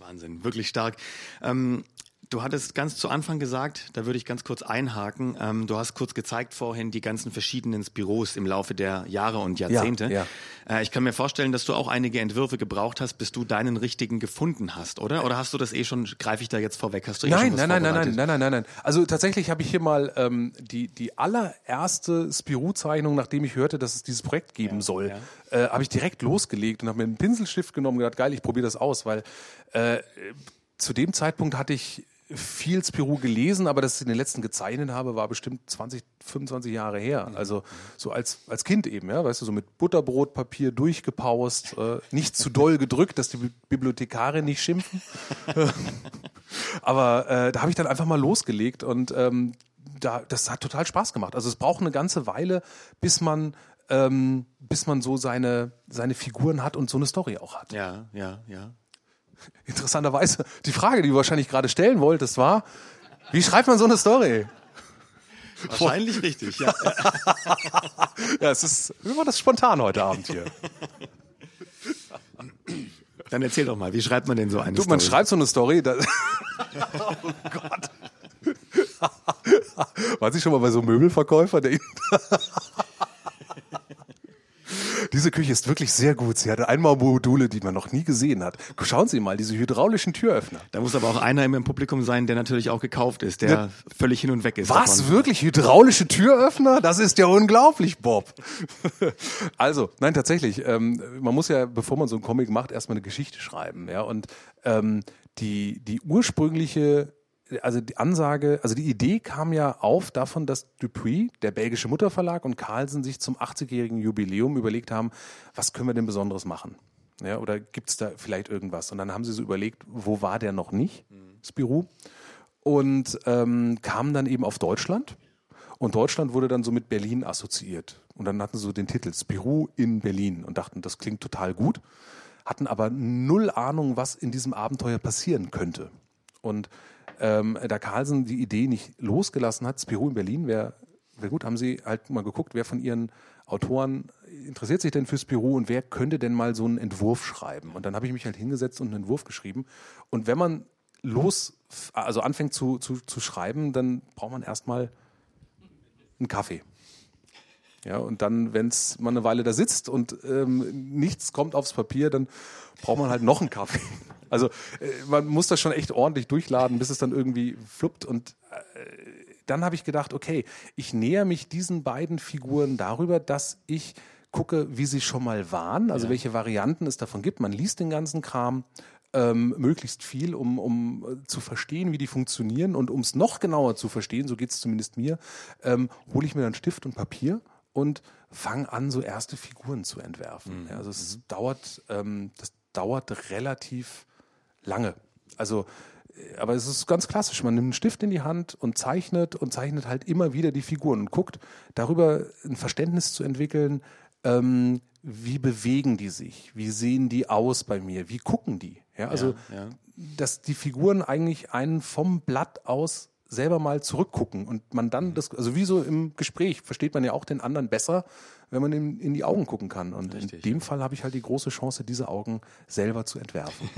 Wahnsinn, wirklich stark. Ähm, Du hattest ganz zu Anfang gesagt, da würde ich ganz kurz einhaken. Ähm, du hast kurz gezeigt vorhin die ganzen verschiedenen Büros im Laufe der Jahre und Jahrzehnte. Ja, ja. Äh, ich kann mir vorstellen, dass du auch einige Entwürfe gebraucht hast, bis du deinen richtigen gefunden hast, oder? Oder hast du das eh schon? Greife ich da jetzt vorweg? Hast du eh nein, schon nein, nein, nein, nein, nein, nein, nein, nein. Also tatsächlich habe ich hier mal ähm, die die allererste Spirou-Zeichnung, nachdem ich hörte, dass es dieses Projekt geben ja, soll, äh, habe ich direkt losgelegt und habe mir einen Pinselstift genommen und gedacht, geil, ich probiere das aus, weil äh, zu dem Zeitpunkt hatte ich viel Spirou gelesen, aber dass ich in den letzten gezeichnet habe, war bestimmt 20, 25 Jahre her. Mhm. Also so als, als Kind eben, ja, weißt du, so mit Butterbrotpapier durchgepaust, äh, nicht zu doll gedrückt, dass die Bibliothekare nicht schimpfen. aber äh, da habe ich dann einfach mal losgelegt und ähm, da, das hat total Spaß gemacht. Also es braucht eine ganze Weile, bis man ähm, bis man so seine, seine Figuren hat und so eine Story auch hat. Ja, ja, ja interessanterweise die Frage, die du wahrscheinlich gerade stellen wolltest, war, wie schreibt man so eine Story? Wahrscheinlich richtig, ja. ja, es ist immer das spontan heute Abend hier. Dann erzähl doch mal, wie schreibt man denn so eine du, Story? Man schreibt so eine Story. Oh Gott. War sie schon mal bei so einem Möbelverkäufer? Der diese Küche ist wirklich sehr gut. Sie hat einmal Module, die man noch nie gesehen hat. Schauen Sie mal, diese hydraulischen Türöffner. Da muss aber auch einer im Publikum sein, der natürlich auch gekauft ist, der ja. völlig hin und weg ist. Was? Davon. Wirklich? Hydraulische Türöffner? Das ist ja unglaublich, Bob. also, nein, tatsächlich. Ähm, man muss ja, bevor man so einen Comic macht, erstmal eine Geschichte schreiben. Ja, und ähm, die, die ursprüngliche also die Ansage, also die Idee kam ja auf davon, dass Dupuis, der belgische Mutterverlag und Carlsen sich zum 80-jährigen Jubiläum überlegt haben, was können wir denn Besonderes machen? Ja, oder gibt es da vielleicht irgendwas? Und dann haben sie so überlegt, wo war der noch nicht, mhm. Spirou? Und ähm, kamen dann eben auf Deutschland. Und Deutschland wurde dann so mit Berlin assoziiert. Und dann hatten sie so den Titel Spirou in Berlin und dachten, das klingt total gut, hatten aber null Ahnung, was in diesem Abenteuer passieren könnte. Und ähm, da Carlsen die Idee nicht losgelassen hat, Spirou in Berlin wäre wär gut, haben Sie halt mal geguckt, wer von Ihren Autoren interessiert sich denn für Spirou und wer könnte denn mal so einen Entwurf schreiben? Und dann habe ich mich halt hingesetzt und einen Entwurf geschrieben. Und wenn man los, also anfängt zu, zu, zu schreiben, dann braucht man erstmal einen Kaffee. Ja, und dann, wenn es mal eine Weile da sitzt und ähm, nichts kommt aufs Papier, dann braucht man halt noch einen Kaffee. Also äh, man muss das schon echt ordentlich durchladen, bis es dann irgendwie fluppt. Und äh, dann habe ich gedacht, okay, ich näher mich diesen beiden Figuren darüber, dass ich gucke, wie sie schon mal waren, also ja. welche Varianten es davon gibt. Man liest den ganzen Kram. Ähm, möglichst viel, um, um äh, zu verstehen, wie die funktionieren. Und um es noch genauer zu verstehen, so geht es zumindest mir, ähm, hole ich mir dann Stift und Papier und fange an, so erste Figuren zu entwerfen. Mhm. Ja, also es dauert, ähm, das dauert relativ lange. Also, äh, aber es ist ganz klassisch. Man nimmt einen Stift in die Hand und zeichnet und zeichnet halt immer wieder die Figuren und guckt darüber ein Verständnis zu entwickeln, ähm, wie bewegen die sich, wie sehen die aus bei mir, wie gucken die. Ja, also, ja, ja. dass die Figuren eigentlich einen vom Blatt aus selber mal zurückgucken und man dann mhm. das, also wie so im Gespräch versteht man ja auch den anderen besser, wenn man in, in die Augen gucken kann. Und Richtig. in dem Fall habe ich halt die große Chance, diese Augen selber zu entwerfen.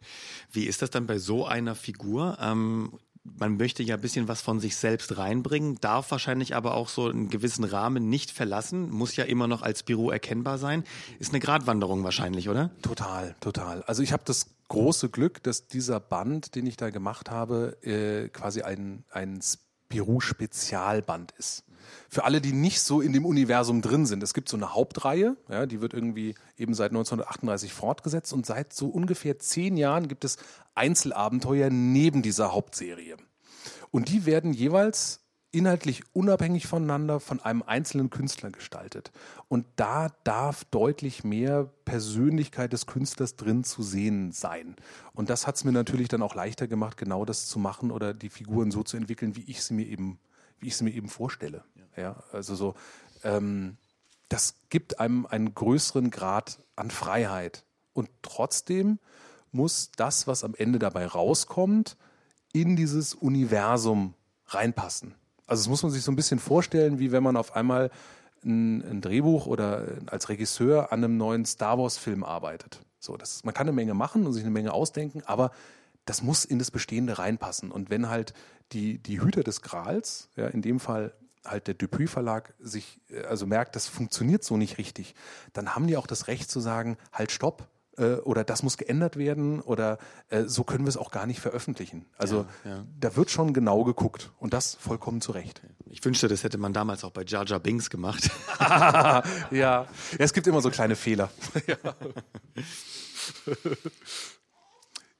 wie ist das dann bei so einer Figur? Ähm, man möchte ja ein bisschen was von sich selbst reinbringen, darf wahrscheinlich aber auch so einen gewissen Rahmen nicht verlassen, muss ja immer noch als Büro erkennbar sein. Ist eine Gratwanderung wahrscheinlich, oder? Total, total. Also ich habe das große Glück, dass dieser Band, den ich da gemacht habe, äh, quasi ein, ein Spirou-Spezialband ist. Für alle, die nicht so in dem Universum drin sind, es gibt so eine Hauptreihe, ja, die wird irgendwie eben seit 1938 fortgesetzt und seit so ungefähr zehn Jahren gibt es Einzelabenteuer neben dieser Hauptserie. Und die werden jeweils inhaltlich unabhängig voneinander von einem einzelnen Künstler gestaltet. Und da darf deutlich mehr Persönlichkeit des Künstlers drin zu sehen sein. Und das hat es mir natürlich dann auch leichter gemacht, genau das zu machen oder die Figuren so zu entwickeln, wie ich sie mir eben wie ich es mir eben vorstelle. Ja, also so, ähm, das gibt einem einen größeren Grad an Freiheit. Und trotzdem muss das, was am Ende dabei rauskommt, in dieses Universum reinpassen. Also das muss man sich so ein bisschen vorstellen, wie wenn man auf einmal ein, ein Drehbuch oder als Regisseur an einem neuen Star Wars-Film arbeitet. So, das, man kann eine Menge machen und sich eine Menge ausdenken, aber das muss in das Bestehende reinpassen. Und wenn halt die, die Hüter des Grals, ja, in dem Fall halt der Dupuis Verlag sich äh, also merkt, das funktioniert so nicht richtig, dann haben die auch das Recht zu sagen, halt stopp äh, oder das muss geändert werden oder äh, so können wir es auch gar nicht veröffentlichen. Also ja, ja. da wird schon genau geguckt und das vollkommen zu Recht. Ich wünschte, das hätte man damals auch bei Jar Jar Binks gemacht. ja. ja, es gibt immer so kleine Fehler.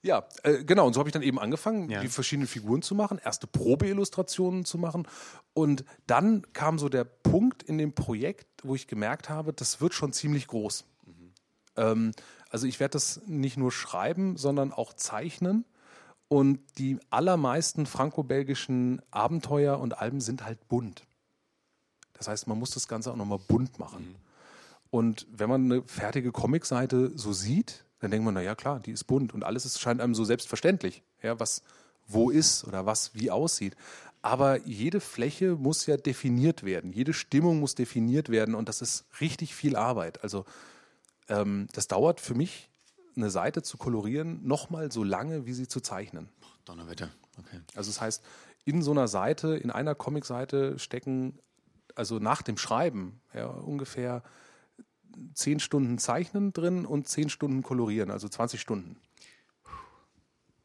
ja. Äh, genau. Und so habe ich dann eben angefangen, ja. die verschiedenen Figuren zu machen, erste Probeillustrationen zu machen. Und dann kam so der Punkt in dem Projekt, wo ich gemerkt habe, das wird schon ziemlich groß. Mhm. Ähm, also ich werde das nicht nur schreiben, sondern auch zeichnen. Und die allermeisten franco-belgischen Abenteuer und Alben sind halt bunt. Das heißt, man muss das Ganze auch nochmal bunt machen. Mhm. Und wenn man eine fertige Comicseite so sieht, dann denkt man, na ja klar, die ist bunt und alles ist, scheint einem so selbstverständlich, ja, was wo ist oder was wie aussieht. Aber jede Fläche muss ja definiert werden, jede Stimmung muss definiert werden und das ist richtig viel Arbeit. Also ähm, das dauert für mich, eine Seite zu kolorieren, nochmal so lange, wie sie zu zeichnen. Donnerwetter, okay. Also das heißt, in so einer Seite, in einer Comicseite stecken, also nach dem Schreiben, ja, ungefähr zehn Stunden Zeichnen drin und zehn Stunden Kolorieren, also 20 Stunden.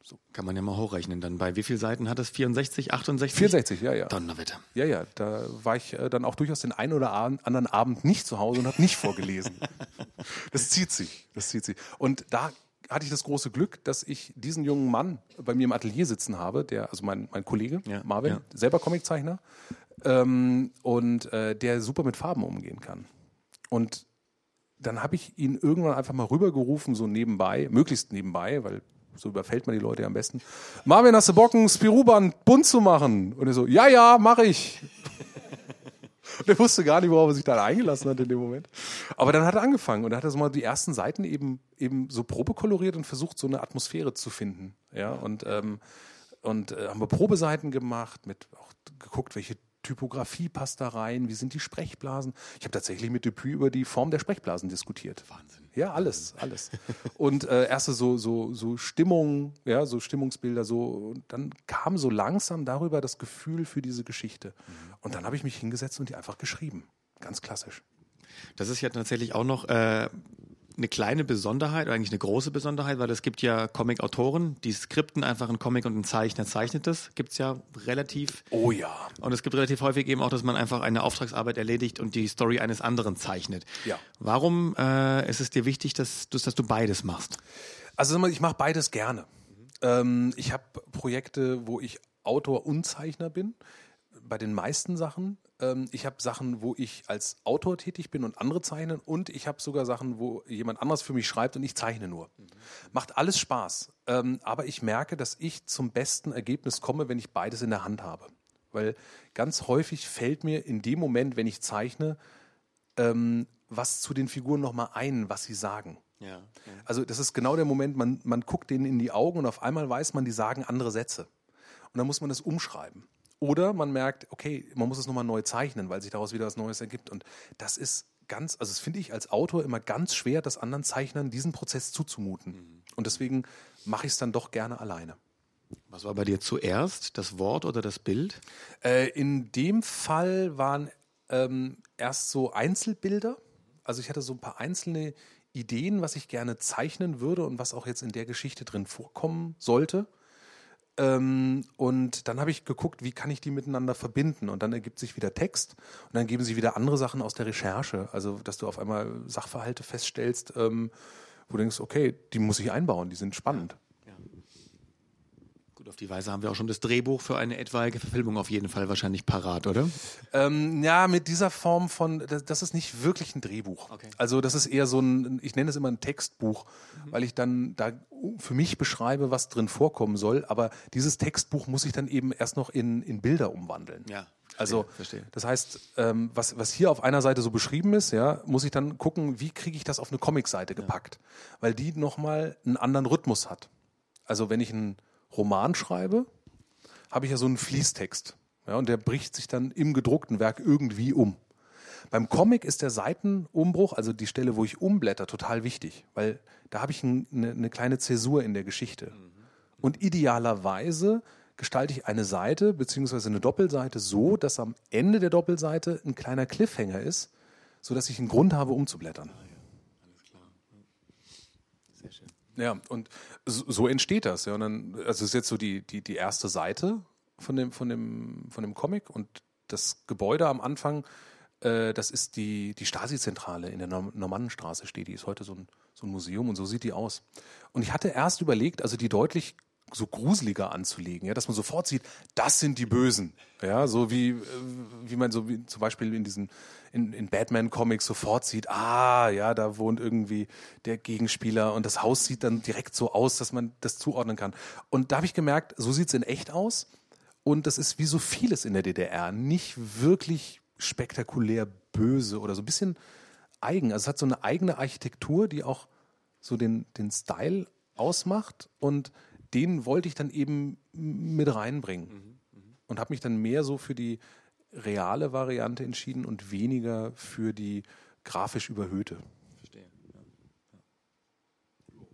So. Kann man ja mal hochrechnen dann. Bei wie vielen Seiten hat es? 64, 68? 64, ja, ja. Donnerwetter. Ja, ja. Da war ich äh, dann auch durchaus den einen oder anderen Abend nicht zu Hause und habe nicht vorgelesen. das zieht sich. Das zieht sich. Und da hatte ich das große Glück, dass ich diesen jungen Mann bei mir im Atelier sitzen habe, der, also mein, mein Kollege, ja, Marvin, ja. selber Comiczeichner, ähm, und äh, der super mit Farben umgehen kann. Und dann habe ich ihn irgendwann einfach mal rübergerufen, so nebenbei, möglichst nebenbei, weil so überfällt man die Leute ja am besten. Marvin, hast du Bock, ein Spiruband bunt zu machen? Und er so, ja, ja, mache ich. Und er wusste gar nicht, worauf er sich da eingelassen hat in dem Moment. Aber dann hat er angefangen und er hat so mal die ersten Seiten eben, eben so probekoloriert und versucht, so eine Atmosphäre zu finden. Ja, und, ähm, und äh, haben wir Probeseiten gemacht, mit auch geguckt, welche Typografie passt da rein, wie sind die Sprechblasen. Ich habe tatsächlich mit Dupuis über die Form der Sprechblasen diskutiert. Wahnsinn. Ja, alles, alles. Und äh, erste so, so, so Stimmung, ja, so Stimmungsbilder, so, und dann kam so langsam darüber das Gefühl für diese Geschichte. Mhm. Und dann habe ich mich hingesetzt und die einfach geschrieben. Ganz klassisch. Das ist ja tatsächlich auch noch äh, eine kleine Besonderheit, oder eigentlich eine große Besonderheit, weil es gibt ja Comic-Autoren, die skripten einfach einen Comic und ein Zeichner zeichnet das. Gibt es ja relativ. Oh ja. Und es gibt relativ häufig eben auch, dass man einfach eine Auftragsarbeit erledigt und die Story eines anderen zeichnet. Ja. Warum äh, ist es dir wichtig, dass du, dass du beides machst? Also ich mache beides gerne. Ähm, ich habe Projekte, wo ich Autor und Zeichner bin. Bei den meisten Sachen ähm, ich habe Sachen, wo ich als Autor tätig bin und andere zeichnen und ich habe sogar Sachen, wo jemand anders für mich schreibt und ich zeichne nur. Mhm. Macht alles Spaß. Ähm, aber ich merke, dass ich zum besten Ergebnis komme, wenn ich beides in der Hand habe. Weil ganz häufig fällt mir in dem Moment, wenn ich zeichne, ähm, was zu den Figuren nochmal ein, was sie sagen. Ja, ja. Also das ist genau der Moment, man, man guckt denen in die Augen und auf einmal weiß man, die sagen andere Sätze. Und dann muss man das umschreiben. Oder man merkt, okay, man muss es nochmal neu zeichnen, weil sich daraus wieder was Neues ergibt. Und das ist ganz, also das finde ich als Autor immer ganz schwer, das anderen Zeichnern diesen Prozess zuzumuten. Mhm. Und deswegen mache ich es dann doch gerne alleine. Was war bei dir zuerst, das Wort oder das Bild? Äh, in dem Fall waren ähm, erst so Einzelbilder. Also ich hatte so ein paar einzelne Ideen, was ich gerne zeichnen würde und was auch jetzt in der Geschichte drin vorkommen sollte. Ähm, und dann habe ich geguckt, wie kann ich die miteinander verbinden? Und dann ergibt sich wieder Text und dann geben sie wieder andere Sachen aus der Recherche. Also, dass du auf einmal Sachverhalte feststellst, ähm, wo du denkst, okay, die muss ich einbauen, die sind spannend. Gut, auf die Weise haben wir auch schon das Drehbuch für eine etwaige Verfilmung auf jeden Fall wahrscheinlich parat, oder? Ähm, ja, mit dieser Form von, das, das, ist nicht wirklich ein Drehbuch. Okay. Also das ist eher so ein, ich nenne es immer ein Textbuch, mhm. weil ich dann da für mich beschreibe, was drin vorkommen soll. Aber dieses Textbuch muss ich dann eben erst noch in, in Bilder umwandeln. Ja. Also verstehe. das heißt, ähm, was, was hier auf einer Seite so beschrieben ist, ja, muss ich dann gucken, wie kriege ich das auf eine Comicseite gepackt, ja. weil die nochmal einen anderen Rhythmus hat. Also wenn ich ein Roman schreibe, habe ich ja so einen Fließtext. Ja, und der bricht sich dann im gedruckten Werk irgendwie um. Beim Comic ist der Seitenumbruch, also die Stelle, wo ich umblätter, total wichtig, weil da habe ich ein, eine, eine, kleine Zäsur in der Geschichte. Und idealerweise gestalte ich eine Seite beziehungsweise eine Doppelseite so, dass am Ende der Doppelseite ein kleiner Cliffhanger ist, sodass ich einen Grund habe, umzublättern. Sehr schön. Ja, und so, so entsteht das. Ja, und dann, also es ist jetzt so die, die, die erste Seite von dem, von, dem, von dem Comic und das Gebäude am Anfang, äh, das ist die, die Stasi-Zentrale in der Normannenstraße steht. Die ist heute so ein, so ein Museum und so sieht die aus. Und ich hatte erst überlegt, also die deutlich so gruseliger anzulegen, ja, dass man sofort sieht, das sind die Bösen, ja, so wie äh, wie man so wie zum Beispiel in diesen in, in Batman Comics sofort sieht, ah, ja, da wohnt irgendwie der Gegenspieler und das Haus sieht dann direkt so aus, dass man das zuordnen kann. Und da habe ich gemerkt, so sieht's in echt aus und das ist wie so vieles in der DDR nicht wirklich spektakulär böse oder so ein bisschen eigen. Also es hat so eine eigene Architektur, die auch so den den Style ausmacht und den wollte ich dann eben mit reinbringen. Mhm, mh. Und habe mich dann mehr so für die reale Variante entschieden und weniger für die grafisch überhöhte. Verstehe. Ja. Ja.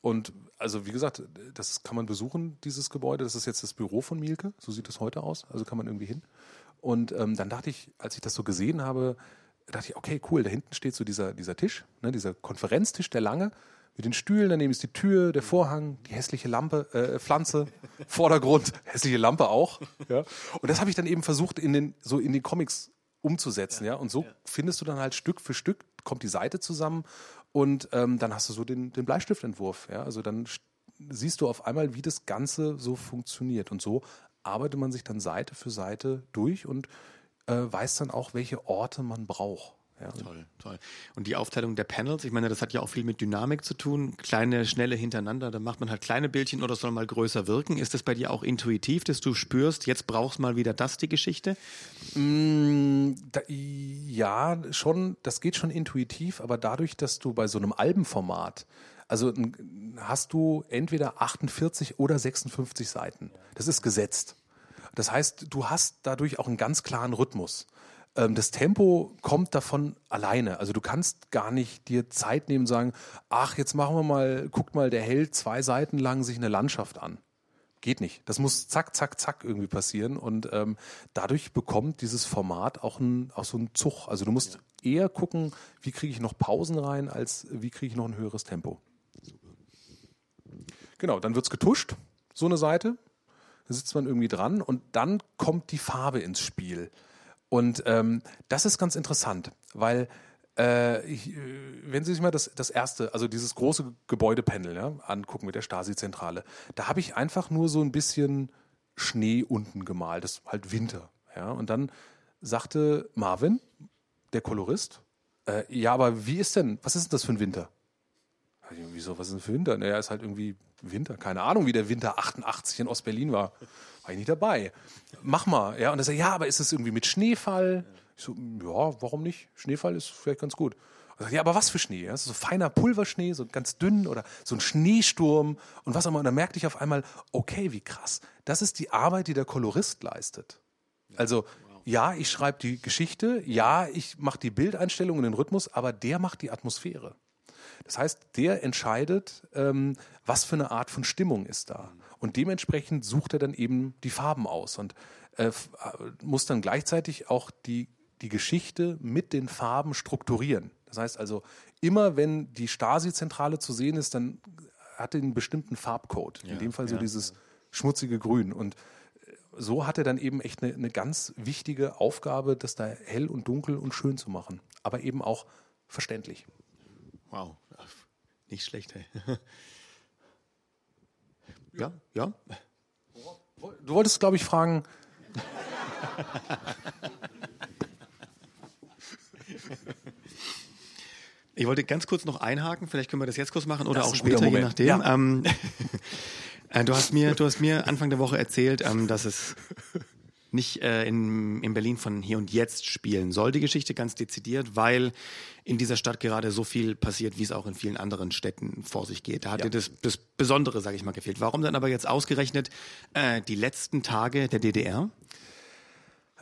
Und also wie gesagt, das kann man besuchen, dieses Gebäude. Das ist jetzt das Büro von Mielke, so sieht es heute aus. Also kann man irgendwie hin. Und ähm, dann dachte ich, als ich das so gesehen habe, dachte ich, okay, cool, da hinten steht so dieser, dieser Tisch, ne, dieser Konferenztisch, der lange mit den Stühlen, daneben ist die Tür, der Vorhang, die hässliche Lampe, äh, Pflanze, Vordergrund, hässliche Lampe auch. Ja. Und das habe ich dann eben versucht, in den, so in den Comics umzusetzen, ja. ja? Und so ja. findest du dann halt Stück für Stück, kommt die Seite zusammen und ähm, dann hast du so den, den Bleistiftentwurf, ja. Also dann siehst du auf einmal, wie das Ganze so funktioniert. Und so arbeitet man sich dann Seite für Seite durch und äh, weiß dann auch, welche Orte man braucht. Ja. Toll, toll. Und die Aufteilung der Panels, ich meine, das hat ja auch viel mit Dynamik zu tun. Kleine, schnelle hintereinander, da macht man halt kleine Bildchen oder soll mal größer wirken. Ist das bei dir auch intuitiv, dass du spürst, jetzt brauchst mal wieder das die Geschichte? Mm, da, ja, schon, das geht schon intuitiv, aber dadurch, dass du bei so einem Albenformat also hast du entweder 48 oder 56 Seiten. Das ist gesetzt. Das heißt, du hast dadurch auch einen ganz klaren Rhythmus. Ähm, das Tempo kommt davon alleine. Also du kannst gar nicht dir Zeit nehmen und sagen, ach, jetzt machen wir mal, guckt mal, der hält zwei Seiten lang sich eine Landschaft an. Geht nicht. Das muss zack, zack, zack irgendwie passieren. Und ähm, dadurch bekommt dieses Format auch, ein, auch so einen Zug. Also du musst eher gucken, wie kriege ich noch Pausen rein, als wie kriege ich noch ein höheres Tempo. Genau, dann wird's getuscht, so eine Seite. Da sitzt man irgendwie dran und dann kommt die Farbe ins Spiel. Und ähm, das ist ganz interessant, weil äh, ich, äh, wenn Sie sich mal das, das erste, also dieses große Gebäudepanel ja, angucken mit der Stasi-Zentrale, da habe ich einfach nur so ein bisschen Schnee unten gemalt, das ist halt Winter. Ja, und dann sagte Marvin, der Kolorist, äh, ja, aber wie ist denn, was ist denn das für ein Winter? Wieso, was ist denn für Winter? Naja, ist halt irgendwie Winter, keine Ahnung, wie der Winter 88 in Ostberlin war. War ich nicht dabei. Mach mal. Ja, und er sagt, ja, aber ist es irgendwie mit Schneefall? Ich so, ja, warum nicht? Schneefall ist vielleicht ganz gut. Und sagt, ja, aber was für Schnee? Ja, so feiner Pulverschnee, so ganz dünn oder so ein Schneesturm und was auch immer. Und dann merkte ich auf einmal, okay, wie krass. Das ist die Arbeit, die der Kolorist leistet. Also, ja, ich schreibe die Geschichte, ja, ich mache die Bildeinstellung und den Rhythmus, aber der macht die Atmosphäre. Das heißt, der entscheidet, ähm, was für eine Art von Stimmung ist da. Und dementsprechend sucht er dann eben die Farben aus und äh, äh, muss dann gleichzeitig auch die, die Geschichte mit den Farben strukturieren. Das heißt also, immer wenn die Stasi-Zentrale zu sehen ist, dann hat er einen bestimmten Farbcode. Ja, in dem Fall so ja, dieses ja. schmutzige Grün. Und äh, so hat er dann eben echt eine, eine ganz wichtige Aufgabe, das da hell und dunkel und schön zu machen. Aber eben auch verständlich. Wow, nicht schlecht. Hey. ja, ja. Du wolltest, glaube ich, fragen. Ich wollte ganz kurz noch einhaken, vielleicht können wir das jetzt kurz machen oder auch später, je nachdem. Ja. Ähm, äh, du, hast mir, du hast mir Anfang der Woche erzählt, ähm, dass es nicht äh, in, in Berlin von hier und jetzt spielen soll, die Geschichte ganz dezidiert, weil in dieser Stadt gerade so viel passiert, wie es auch in vielen anderen Städten vor sich geht. Da hat ja. dir das, das Besondere, sage ich mal, gefehlt. Warum dann aber jetzt ausgerechnet äh, die letzten Tage der DDR?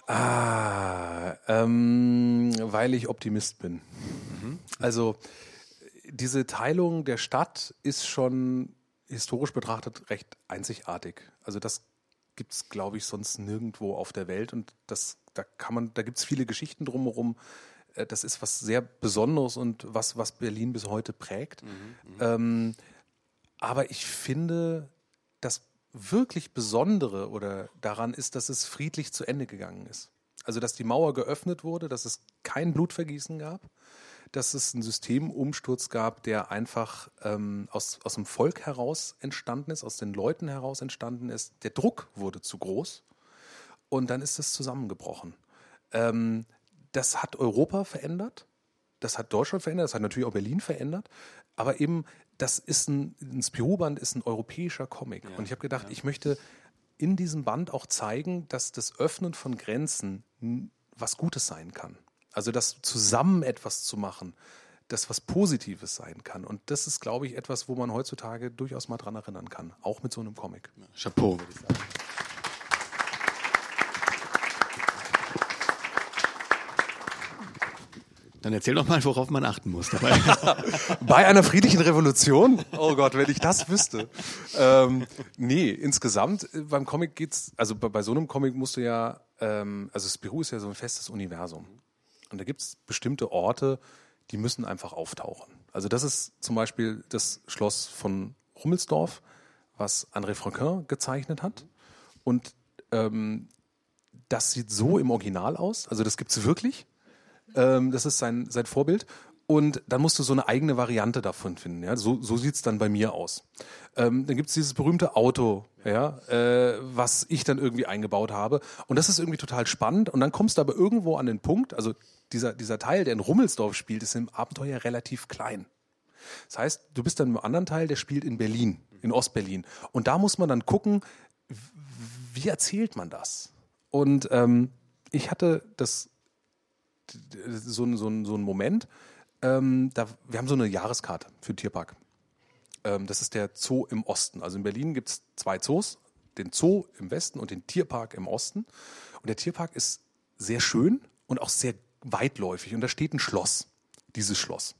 Ah, ähm, weil ich Optimist bin. Mhm. Also diese Teilung der Stadt ist schon historisch betrachtet recht einzigartig. Also das gibt es, glaube ich, sonst nirgendwo auf der Welt. Und das, da kann man, da gibt es viele Geschichten drumherum. Äh, das ist was sehr Besonderes und was, was Berlin bis heute prägt. Mhm, mhm. ähm, aber ich finde, das wirklich Besondere oder daran ist, dass es friedlich zu Ende gegangen ist. Also dass die Mauer geöffnet wurde, dass es kein Blutvergießen gab, dass es einen Systemumsturz gab, der einfach ähm, aus, aus dem Volk heraus entstanden ist, aus den Leuten heraus entstanden ist. Der Druck wurde zu groß und dann ist es zusammengebrochen. Ähm, das hat Europa verändert, das hat Deutschland verändert, das hat natürlich auch Berlin verändert, aber eben das ist ein, ein Spirou-Band ist ein europäischer Comic. Ja, und ich habe gedacht, ja. ich möchte in diesem Band auch zeigen, dass das Öffnen von Grenzen was Gutes sein kann. Also das zusammen etwas zu machen, das was Positives sein kann. Und das ist, glaube ich, etwas, wo man heutzutage durchaus mal dran erinnern kann, auch mit so einem Comic. Chapeau, würde ich sagen. Dann erzähl doch mal, worauf man achten muss dabei. bei einer friedlichen Revolution? Oh Gott, wenn ich das wüsste. Ähm, nee, insgesamt äh, beim Comic geht's, also bei, bei so einem Comic musst du ja, ähm, also Spirou ist ja so ein festes Universum. Und da gibt es bestimmte Orte, die müssen einfach auftauchen. Also das ist zum Beispiel das Schloss von Rummelsdorf, was André Franquin gezeichnet hat. Und ähm, das sieht so im Original aus. Also das gibt es wirklich. Ähm, das ist sein, sein Vorbild. Und dann musst du so eine eigene Variante davon finden. Ja? So, so sieht es dann bei mir aus. Ähm, dann gibt es dieses berühmte Auto, ja, äh, was ich dann irgendwie eingebaut habe. Und das ist irgendwie total spannend. Und dann kommst du aber irgendwo an den Punkt, also dieser, dieser Teil, der in Rummelsdorf spielt, ist im Abenteuer relativ klein. Das heißt, du bist dann im anderen Teil, der spielt in Berlin, in Ostberlin. Und da muss man dann gucken, wie erzählt man das? Und ähm, ich hatte das so, so, so einen Moment, ähm, da, wir haben so eine Jahreskarte für den Tierpark. Ähm, das ist der Zoo im Osten. Also in Berlin gibt es zwei Zoos, den Zoo im Westen und den Tierpark im Osten. Und der Tierpark ist sehr schön und auch sehr weitläufig. Und da steht ein Schloss, dieses Schloss.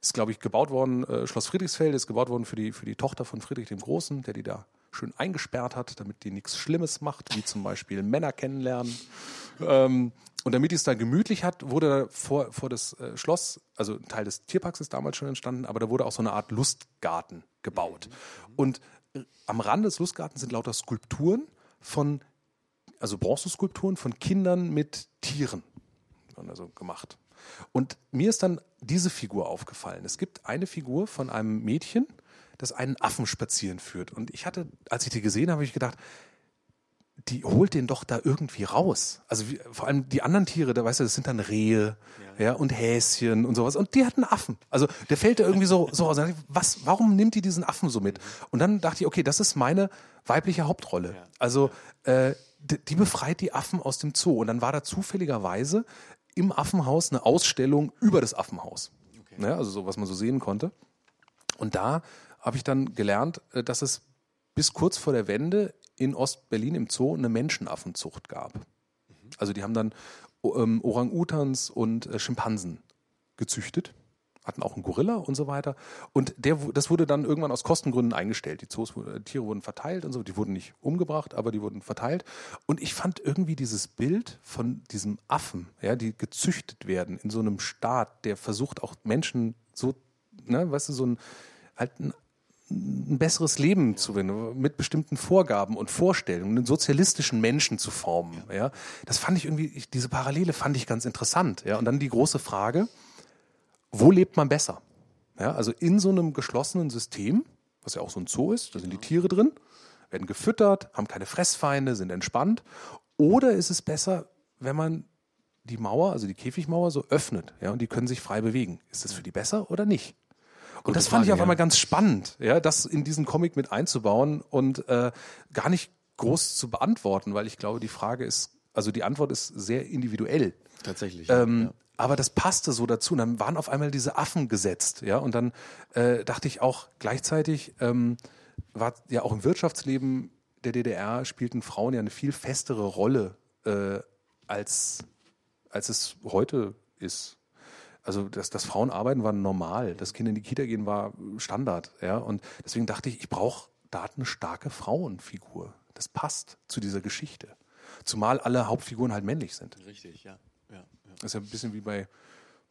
Ist, glaube ich, gebaut worden, äh, Schloss Friedrichsfeld ist gebaut worden für die, für die Tochter von Friedrich dem Großen, der die da schön eingesperrt hat, damit die nichts Schlimmes macht, wie zum Beispiel Männer kennenlernen. Ähm, und damit die es da gemütlich hat, wurde vor, vor das äh, Schloss, also ein Teil des Tierparks ist damals schon entstanden, aber da wurde auch so eine Art Lustgarten gebaut. Und äh, am Rand des Lustgartens sind lauter Skulpturen von, also Bronzeskulpturen von Kindern mit Tieren also gemacht. Und mir ist dann diese Figur aufgefallen. Es gibt eine Figur von einem Mädchen, das einen Affen spazieren führt. Und ich hatte, als ich die gesehen habe, habe ich gedacht, die holt den doch da irgendwie raus. Also wie, vor allem die anderen Tiere, da weißt du, das sind dann Rehe, ja. ja, und Häschen und sowas. Und die hatten Affen. Also der fällt da irgendwie so, so raus. Was, warum nimmt die diesen Affen so mit? Und dann dachte ich, okay, das ist meine weibliche Hauptrolle. Also äh, die, die befreit die Affen aus dem Zoo. Und dann war da zufälligerweise im Affenhaus eine Ausstellung über das Affenhaus. Okay. Ja, also so, was man so sehen konnte. Und da habe ich dann gelernt, äh, dass es bis kurz vor der Wende in Ostberlin im Zoo eine Menschenaffenzucht gab. Also die haben dann ähm, Orang-Utans und äh, Schimpansen gezüchtet, hatten auch einen Gorilla und so weiter. Und der, das wurde dann irgendwann aus Kostengründen eingestellt. Die Zoos, äh, Tiere wurden verteilt und so. Die wurden nicht umgebracht, aber die wurden verteilt. Und ich fand irgendwie dieses Bild von diesem Affen, ja, die gezüchtet werden in so einem Staat, der versucht auch Menschen so, ne, weißt du, so ein halt ein besseres Leben zu finden, mit bestimmten Vorgaben und Vorstellungen, einen sozialistischen Menschen zu formen. Ja, das fand ich irgendwie, ich, diese Parallele fand ich ganz interessant. Ja, und dann die große Frage: Wo lebt man besser? Ja, also in so einem geschlossenen System, was ja auch so ein Zoo ist, da sind die Tiere drin, werden gefüttert, haben keine Fressfeinde, sind entspannt. Oder ist es besser, wenn man die Mauer, also die Käfigmauer, so öffnet, ja, und die können sich frei bewegen? Ist das für die besser oder nicht? Und das Frage, fand ich auf einmal ganz spannend, ja, das in diesen Comic mit einzubauen und äh, gar nicht groß zu beantworten, weil ich glaube, die Frage ist, also die Antwort ist sehr individuell. Tatsächlich. Ähm, ja. Aber das passte so dazu. Und dann waren auf einmal diese Affen gesetzt, ja. Und dann äh, dachte ich auch gleichzeitig ähm, war ja auch im Wirtschaftsleben der DDR spielten Frauen ja eine viel festere Rolle äh, als, als es heute ist. Also dass, dass Frauen arbeiten war normal, dass Kinder in die Kita gehen war Standard. Ja? Und deswegen dachte ich, ich brauche da eine starke Frauenfigur. Das passt zu dieser Geschichte. Zumal alle Hauptfiguren halt männlich sind. Richtig, ja. ja, ja. Das ist ja ein bisschen wie bei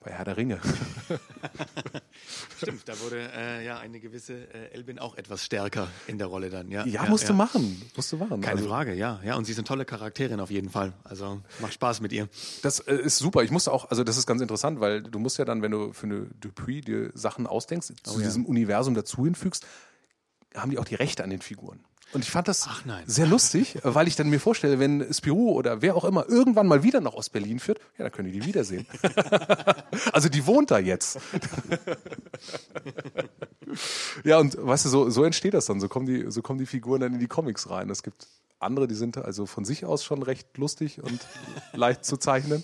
bei Herr der Ringe. Stimmt, da wurde äh, ja eine gewisse äh, Elbin auch etwas stärker in der Rolle dann. Ja, ja, ja musst ja. du machen. Musst du machen. Keine also, Frage, ja. Ja, und sie ist eine tolle Charakterin auf jeden Fall. Also macht Spaß mit ihr. Das äh, ist super. Ich musste auch, also das ist ganz interessant, weil du musst ja dann, wenn du für eine Dupuis dir Sachen ausdenkst, zu oh, diesem Universum dazu hinfügst, haben die auch die Rechte an den Figuren. Und ich fand das sehr lustig, weil ich dann mir vorstelle, wenn Spirou oder wer auch immer irgendwann mal wieder nach Ostberlin führt, ja, dann können die die wiedersehen. also die wohnt da jetzt. ja, und weißt du, so, so entsteht das dann. So kommen, die, so kommen die Figuren dann in die Comics rein. Es gibt andere, die sind also von sich aus schon recht lustig und leicht zu zeichnen.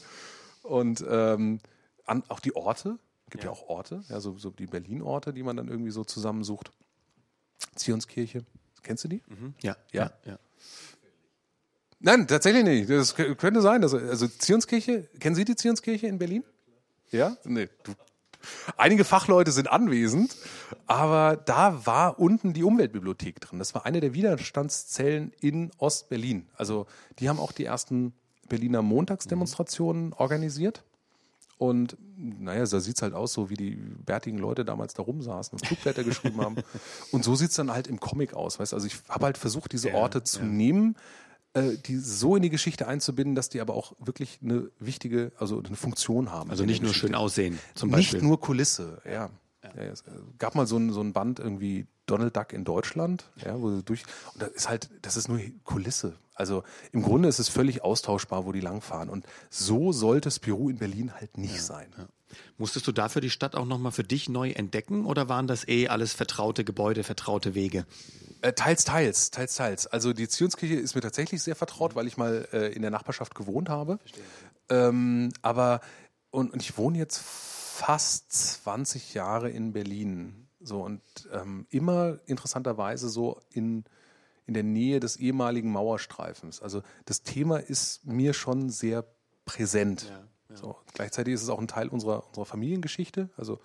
Und ähm, an, auch die Orte, gibt ja, ja auch Orte, ja, so, so die Berlin-Orte, die man dann irgendwie so zusammensucht. Zionskirche. Kennst du die? Mhm. Ja. ja. ja. Nein, tatsächlich nicht. Das könnte sein. Dass, also Zionskirche, kennen Sie die Zionskirche in Berlin? Ja? Nee. Du. Einige Fachleute sind anwesend, aber da war unten die Umweltbibliothek drin. Das war eine der Widerstandszellen in Ostberlin. Also die haben auch die ersten Berliner Montagsdemonstrationen mhm. organisiert. Und naja, so sieht es halt aus, so wie die bärtigen Leute damals da rumsaßen und Flugblätter geschrieben haben. Und so sieht es dann halt im Comic aus. Weißt? Also ich habe halt versucht, diese Orte ja, zu ja. nehmen, äh, die so in die Geschichte einzubinden, dass die aber auch wirklich eine wichtige, also eine Funktion haben. Also nicht nur schön aussehen, zum Beispiel. Nicht nur Kulisse, ja. Ja. es gab mal so ein, so ein Band irgendwie Donald Duck in Deutschland, ja, wo sie durch und das ist halt, das ist nur Kulisse. Also im Grunde ist es völlig austauschbar, wo die langfahren. Und so sollte es Peru in Berlin halt nicht ja, sein. Ja. Musstest du dafür die Stadt auch nochmal für dich neu entdecken oder waren das eh alles vertraute Gebäude, vertraute Wege? Äh, teils, teils, teils, teils. Also die Zionskirche ist mir tatsächlich sehr vertraut, weil ich mal äh, in der Nachbarschaft gewohnt habe. Ähm, aber und, und ich wohne jetzt fast 20 Jahre in Berlin. So und ähm, immer interessanterweise so in in der Nähe des ehemaligen Mauerstreifens. Also das Thema ist mir schon sehr präsent. Ja, ja. So, gleichzeitig ist es auch ein Teil unserer, unserer Familiengeschichte. Also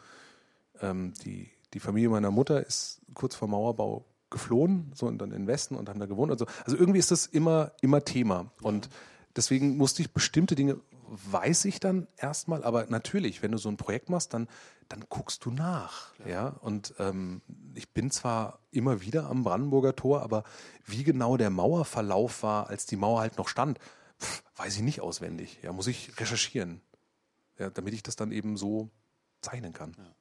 ähm, die, die Familie meiner Mutter ist kurz vor Mauerbau geflohen, so und dann in den Westen und haben da gewohnt. Also, also irgendwie ist das immer, immer Thema. Und deswegen musste ich bestimmte Dinge weiß ich dann erstmal, aber natürlich, wenn du so ein Projekt machst, dann, dann guckst du nach. Ja. ja? Und ähm, ich bin zwar immer wieder am Brandenburger Tor, aber wie genau der Mauerverlauf war, als die Mauer halt noch stand, pff, weiß ich nicht auswendig. Ja, muss ich recherchieren, ja, damit ich das dann eben so zeichnen kann. Ja.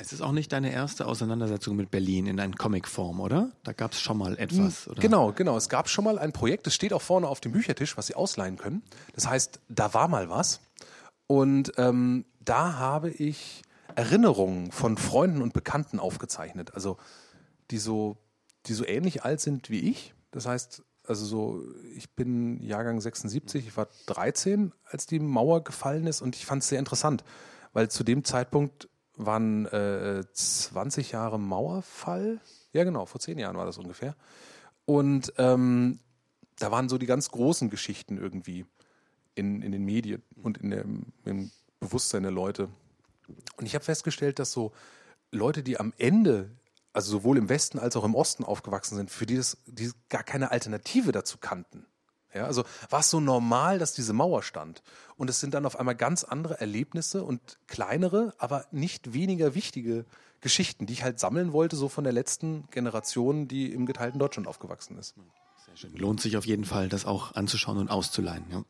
Es ist auch nicht deine erste Auseinandersetzung mit Berlin in einer Comicform, oder? Da gab es schon mal etwas, oder? Genau, genau. Es gab schon mal ein Projekt, das steht auch vorne auf dem Büchertisch, was Sie ausleihen können. Das heißt, da war mal was. Und ähm, da habe ich Erinnerungen von Freunden und Bekannten aufgezeichnet. Also die so, die so ähnlich alt sind wie ich. Das heißt, also so, ich bin Jahrgang 76, ich war 13, als die Mauer gefallen ist und ich fand es sehr interessant, weil zu dem Zeitpunkt waren äh, 20 Jahre Mauerfall. Ja, genau, vor zehn Jahren war das ungefähr. Und ähm, da waren so die ganz großen Geschichten irgendwie in, in den Medien und in dem, im Bewusstsein der Leute. Und ich habe festgestellt, dass so Leute, die am Ende, also sowohl im Westen als auch im Osten aufgewachsen sind, für die das die gar keine Alternative dazu kannten. Ja, also war es so normal, dass diese Mauer stand. Und es sind dann auf einmal ganz andere Erlebnisse und kleinere, aber nicht weniger wichtige Geschichten, die ich halt sammeln wollte, so von der letzten Generation, die im geteilten Deutschland aufgewachsen ist. Sehr schön. Lohnt sich auf jeden Fall, das auch anzuschauen und auszuleihen. Ja,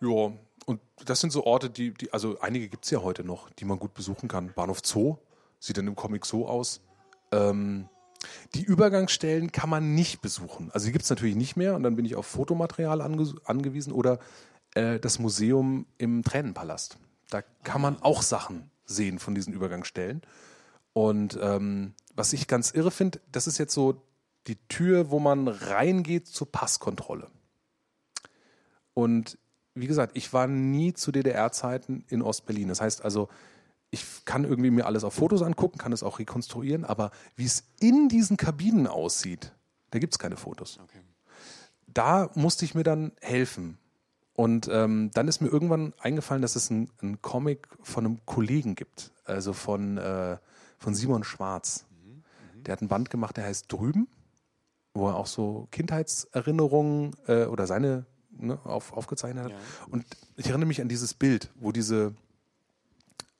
ja und das sind so Orte, die, die also einige gibt es ja heute noch, die man gut besuchen kann. Bahnhof Zoo sieht dann im Comic so aus. Ähm, die Übergangsstellen kann man nicht besuchen. Also die gibt es natürlich nicht mehr und dann bin ich auf Fotomaterial ange angewiesen oder äh, das Museum im Tränenpalast. Da kann man auch Sachen sehen von diesen Übergangsstellen. Und ähm, was ich ganz irre finde, das ist jetzt so die Tür, wo man reingeht zur Passkontrolle. Und wie gesagt, ich war nie zu DDR-Zeiten in Ostberlin. Das heißt also, ich kann irgendwie mir alles auf Fotos angucken, kann es auch rekonstruieren, aber wie es in diesen Kabinen aussieht, da gibt es keine Fotos. Okay. Da musste ich mir dann helfen. Und ähm, dann ist mir irgendwann eingefallen, dass es einen Comic von einem Kollegen gibt, also von, äh, von Simon Schwarz. Mhm. Der hat ein Band gemacht, der heißt Drüben, wo er auch so Kindheitserinnerungen äh, oder seine ne, auf, aufgezeichnet hat. Ja. Und ich erinnere mich an dieses Bild, wo diese,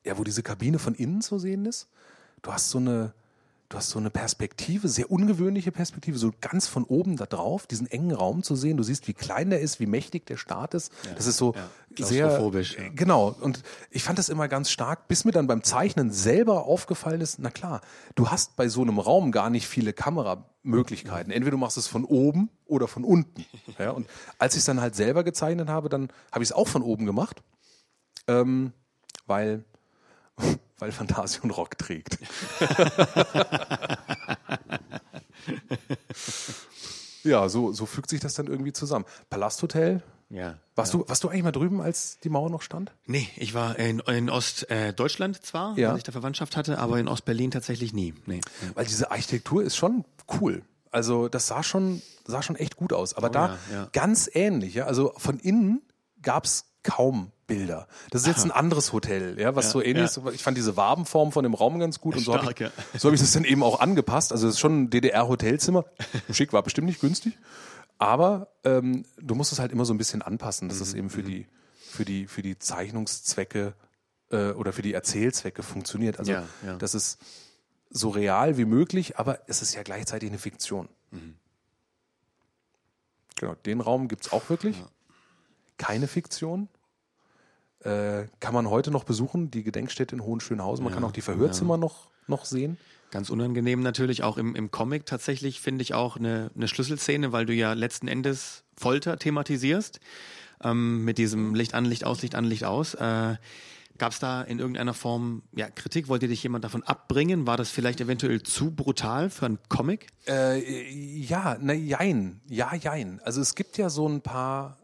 ja, wo diese Kabine von innen zu sehen ist. Du hast so eine, du hast so eine Perspektive, sehr ungewöhnliche Perspektive, so ganz von oben da drauf, diesen engen Raum zu sehen. Du siehst, wie klein der ist, wie mächtig der Staat ist. Ja, das ist so ja, sehr ja. genau. Und ich fand das immer ganz stark, bis mir dann beim Zeichnen selber aufgefallen ist. Na klar, du hast bei so einem Raum gar nicht viele Kameramöglichkeiten. Entweder du machst es von oben oder von unten. Ja, und als ich es dann halt selber gezeichnet habe, dann habe ich es auch von oben gemacht, ähm, weil weil Fantasion Rock trägt. ja, so, so fügt sich das dann irgendwie zusammen. Palasthotel. Ja. Warst, ja. Du, warst du eigentlich mal drüben, als die Mauer noch stand? Nee, ich war in, in Ostdeutschland äh, zwar, ja. weil ich da Verwandtschaft hatte, aber in Ostberlin tatsächlich nie. Nee. Weil diese Architektur ist schon cool. Also das sah schon, sah schon echt gut aus. Aber oh, da ja, ganz ähnlich. Ja? Also von innen gab es kaum Bilder. Das ist jetzt ein anderes Hotel, ja, was ja, so ähnlich ist. Ja. Ich fand diese Wabenform von dem Raum ganz gut und so habe ich, ja. so hab ich das dann eben auch angepasst. Also es ist schon ein DDR-Hotelzimmer. Schick war bestimmt nicht günstig, aber ähm, du musst es halt immer so ein bisschen anpassen, dass mhm. es eben für mhm. die für die für die Zeichnungszwecke äh, oder für die Erzählzwecke funktioniert. Also das ist so real wie möglich, aber es ist ja gleichzeitig eine Fiktion. Mhm. Genau, den Raum gibt es auch wirklich keine Fiktion. Äh, kann man heute noch besuchen, die Gedenkstätte in Hohenschönhausen. Man ja, kann auch die Verhörzimmer ja. noch, noch sehen. Ganz unangenehm natürlich auch im, im Comic tatsächlich finde ich auch eine, eine Schlüsselszene, weil du ja letzten Endes Folter thematisierst ähm, mit diesem Licht an, Licht aus, Licht an, Licht aus. Äh, Gab es da in irgendeiner Form ja, Kritik? Wollte dich jemand davon abbringen? War das vielleicht eventuell zu brutal für einen Comic? Äh, ja, na, jein. Ja, jein. Also es gibt ja so ein paar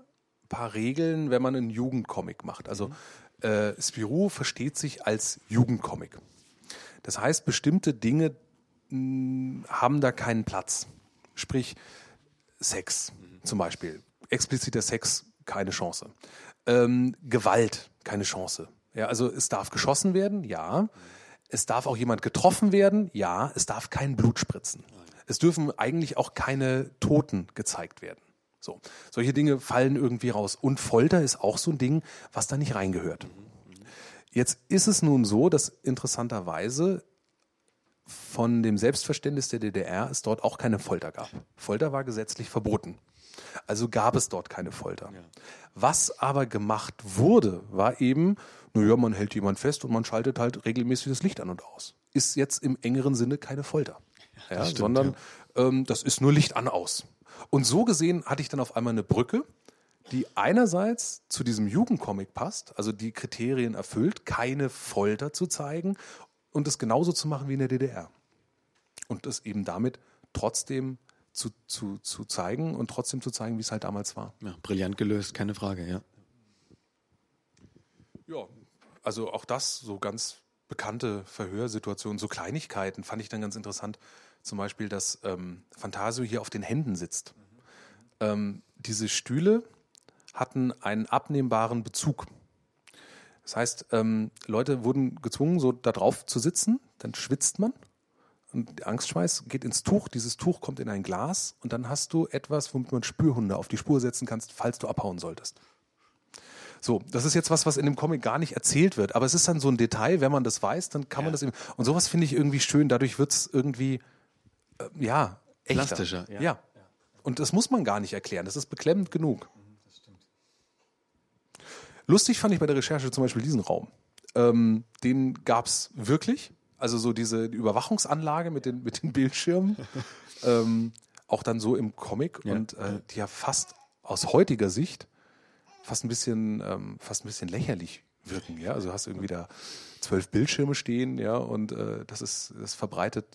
paar Regeln, wenn man einen Jugendcomic macht. Also äh, Spirou versteht sich als Jugendcomic. Das heißt, bestimmte Dinge mh, hm, haben da keinen Platz. Sprich, Sex zum Beispiel. Expliziter Sex, keine Chance. Ähm, Gewalt, keine Chance. Ja, also es darf geschossen werden, ja. Es darf auch jemand getroffen werden, ja. Es darf kein Blut spritzen. Es dürfen eigentlich auch keine Toten gezeigt werden. So, solche Dinge fallen irgendwie raus. Und Folter ist auch so ein Ding, was da nicht reingehört. Jetzt ist es nun so, dass interessanterweise von dem Selbstverständnis der DDR es dort auch keine Folter gab. Folter war gesetzlich verboten. Also gab es dort keine Folter. Ja. Was aber gemacht wurde, war eben, naja, man hält jemand fest und man schaltet halt regelmäßig das Licht an und aus. Ist jetzt im engeren Sinne keine Folter. Ja, stimmt, sondern ja. ähm, das ist nur Licht an aus. Und so gesehen hatte ich dann auf einmal eine Brücke, die einerseits zu diesem Jugendcomic passt, also die Kriterien erfüllt, keine Folter zu zeigen und es genauso zu machen wie in der DDR. Und es eben damit trotzdem zu, zu, zu zeigen und trotzdem zu zeigen, wie es halt damals war. Ja, brillant gelöst, keine Frage, ja. Ja, also auch das, so ganz bekannte Verhörsituationen, so Kleinigkeiten fand ich dann ganz interessant zum Beispiel, dass ähm, Fantasio hier auf den Händen sitzt. Ähm, diese Stühle hatten einen abnehmbaren Bezug. Das heißt, ähm, Leute wurden gezwungen, so da drauf zu sitzen, dann schwitzt man und der Angstschweiß geht ins Tuch, dieses Tuch kommt in ein Glas und dann hast du etwas, womit man Spürhunde auf die Spur setzen kannst, falls du abhauen solltest. So, das ist jetzt was, was in dem Comic gar nicht erzählt wird, aber es ist dann so ein Detail, wenn man das weiß, dann kann ja. man das eben. Und sowas finde ich irgendwie schön, dadurch wird es irgendwie äh, ja, echter. Plastischer. Ja. ja. Und das muss man gar nicht erklären. Das ist beklemmend genug. Lustig fand ich bei der Recherche zum Beispiel diesen Raum. Ähm, den gab es wirklich. Also so diese Überwachungsanlage mit den, mit den Bildschirmen. ähm, auch dann so im Comic ja. und äh, die ja fast aus heutiger Sicht fast ein bisschen, ähm, fast ein bisschen lächerlich wirken. Ja, also du hast irgendwie da zwölf Bildschirme stehen, ja, und äh, das ist, das verbreitet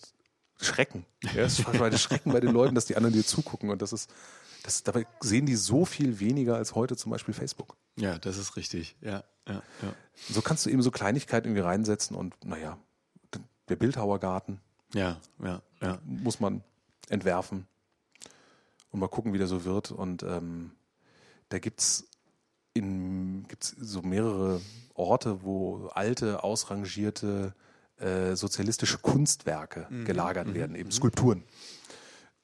Schrecken. Ja, es ist Schrecken bei den Leuten, dass die anderen dir zugucken. Und das ist, das, dabei sehen die so viel weniger als heute zum Beispiel Facebook. Ja, das ist richtig. Ja, ja, ja. So kannst du eben so Kleinigkeiten irgendwie reinsetzen und naja, der Bildhauergarten. Ja, ja, ja. Muss man entwerfen und mal gucken, wie der so wird. Und ähm, da es gibt es so mehrere Orte, wo alte, ausrangierte äh, sozialistische Kunstwerke mhm. gelagert mhm. werden, eben mhm. Skulpturen.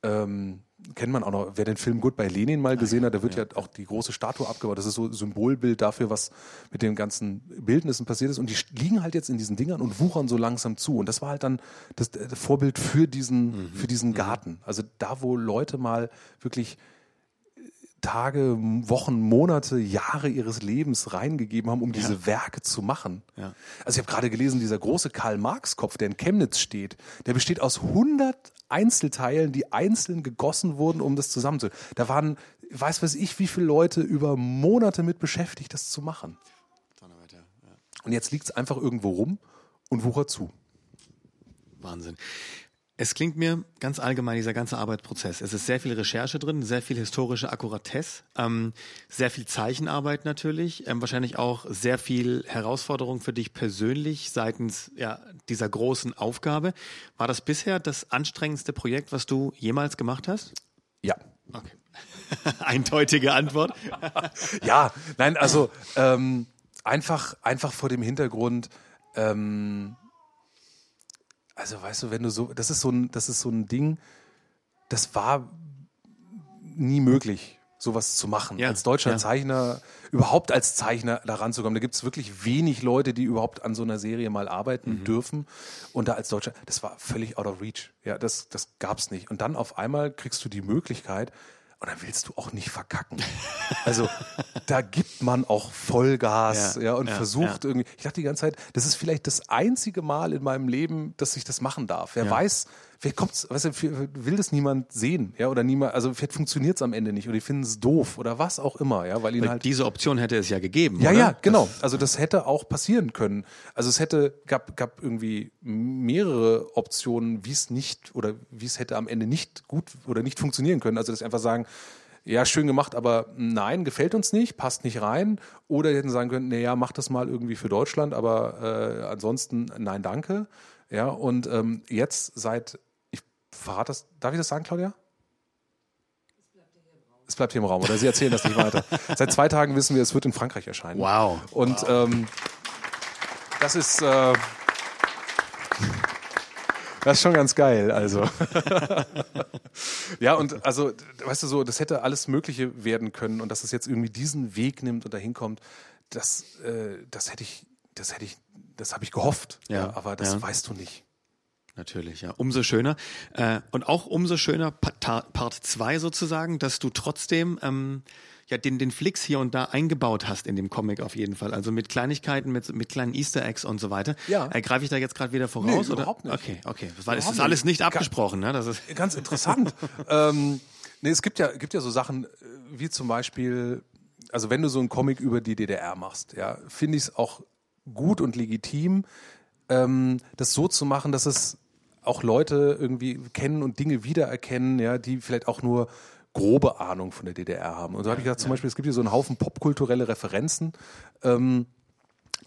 Ähm, kennt man auch noch, wer den Film Gut bei Lenin mal gesehen hat, da wird ja. ja. auch die große Statue abgebaut. Das ist so Symbolbild dafür, was mit den ganzen Bildnissen passiert ist. Und die liegen halt jetzt in diesen Dingern und wuchern so langsam zu. Und das war halt dann das, das Vorbild für diesen, mhm. für diesen mhm. Garten. Also da, wo Leute mal wirklich Tage, Wochen, Monate, Jahre ihres Lebens reingegeben haben, um diese ja. Werke zu machen. Ja. Also ich habe gerade gelesen, dieser große Karl-Marx-Kopf, der in Chemnitz steht, der besteht aus 100 Einzelteilen, die einzeln gegossen wurden, um das zusammenzu. Da waren, weiß was ich, wie viele Leute über Monate mit beschäftigt, das zu machen. Und jetzt liegt es einfach irgendwo rum und wuchert zu. Wahnsinn. Es klingt mir ganz allgemein, dieser ganze Arbeitsprozess. Es ist sehr viel Recherche drin, sehr viel historische Akkuratesse, ähm, sehr viel Zeichenarbeit natürlich, ähm, wahrscheinlich auch sehr viel Herausforderung für dich persönlich seitens ja, dieser großen Aufgabe. War das bisher das anstrengendste Projekt, was du jemals gemacht hast? Ja. Okay. Eindeutige Antwort. ja, nein, also ähm, einfach, einfach vor dem Hintergrund, ähm, also weißt du, wenn du so, das ist so ein, das ist so ein Ding, das war nie möglich, sowas zu machen. Ja, als deutscher ja. Zeichner, überhaupt als Zeichner da ranzukommen. Da gibt es wirklich wenig Leute, die überhaupt an so einer Serie mal arbeiten mhm. dürfen. Und da als Deutscher, das war völlig out of reach. Ja, das, das gab's nicht. Und dann auf einmal kriegst du die Möglichkeit, und dann willst du auch nicht verkacken. Also da gibt man auch Vollgas ja, ja und ja, versucht ja. irgendwie. Ich dachte die ganze Zeit, das ist vielleicht das einzige Mal in meinem Leben, dass ich das machen darf. Wer weiß, vielleicht kommt's, weißt du, will das niemand sehen, ja, oder niemand, also vielleicht funktioniert es am Ende nicht oder die finden es doof oder was auch immer, ja, weil ihnen weil halt. Diese Option hätte es ja gegeben. Ja, oder? ja, genau. Also das hätte auch passieren können. Also es hätte, gab, gab irgendwie mehrere Optionen, wie es nicht oder wie es hätte am Ende nicht gut oder nicht funktionieren können. Also dass sie einfach sagen, ja, schön gemacht, aber nein, gefällt uns nicht, passt nicht rein. Oder die hätten sagen können, naja, mach das mal irgendwie für Deutschland, aber äh, ansonsten nein, danke. Ja, und ähm, jetzt seit verrate das, darf ich das sagen, Claudia? Es bleibt hier im Raum, oder Sie erzählen das nicht weiter. Seit zwei Tagen wissen wir, es wird in Frankreich erscheinen. Wow. Und wow. Ähm, das ist äh, das ist schon ganz geil, also. ja, und also, weißt du so, das hätte alles Mögliche werden können und dass es jetzt irgendwie diesen Weg nimmt und dahin kommt, das, äh, das hätte ich, das hätte ich, das habe ich gehofft. Ja, ja aber das ja. weißt du nicht. Natürlich, ja. Umso schöner. Äh, und auch umso schöner Part 2 sozusagen, dass du trotzdem ähm, ja den, den Flix hier und da eingebaut hast in dem Comic auf jeden Fall. Also mit Kleinigkeiten, mit, mit kleinen Easter Eggs und so weiter. Ja. Äh, Greife ich da jetzt gerade wieder voraus? Nee, oder? überhaupt nicht. Okay, okay. Das, das ist alles nicht abgesprochen, ne? Das ist ganz interessant. ähm, nee, es gibt ja, gibt ja so Sachen, äh, wie zum Beispiel, also wenn du so einen Comic über die DDR machst, ja, finde ich es auch gut und legitim, ähm, das so zu machen, dass es auch Leute irgendwie kennen und Dinge wiedererkennen, ja, die vielleicht auch nur grobe Ahnung von der DDR haben. Und so habe ich gesagt, zum Beispiel, es gibt hier so einen Haufen popkulturelle Referenzen, ähm,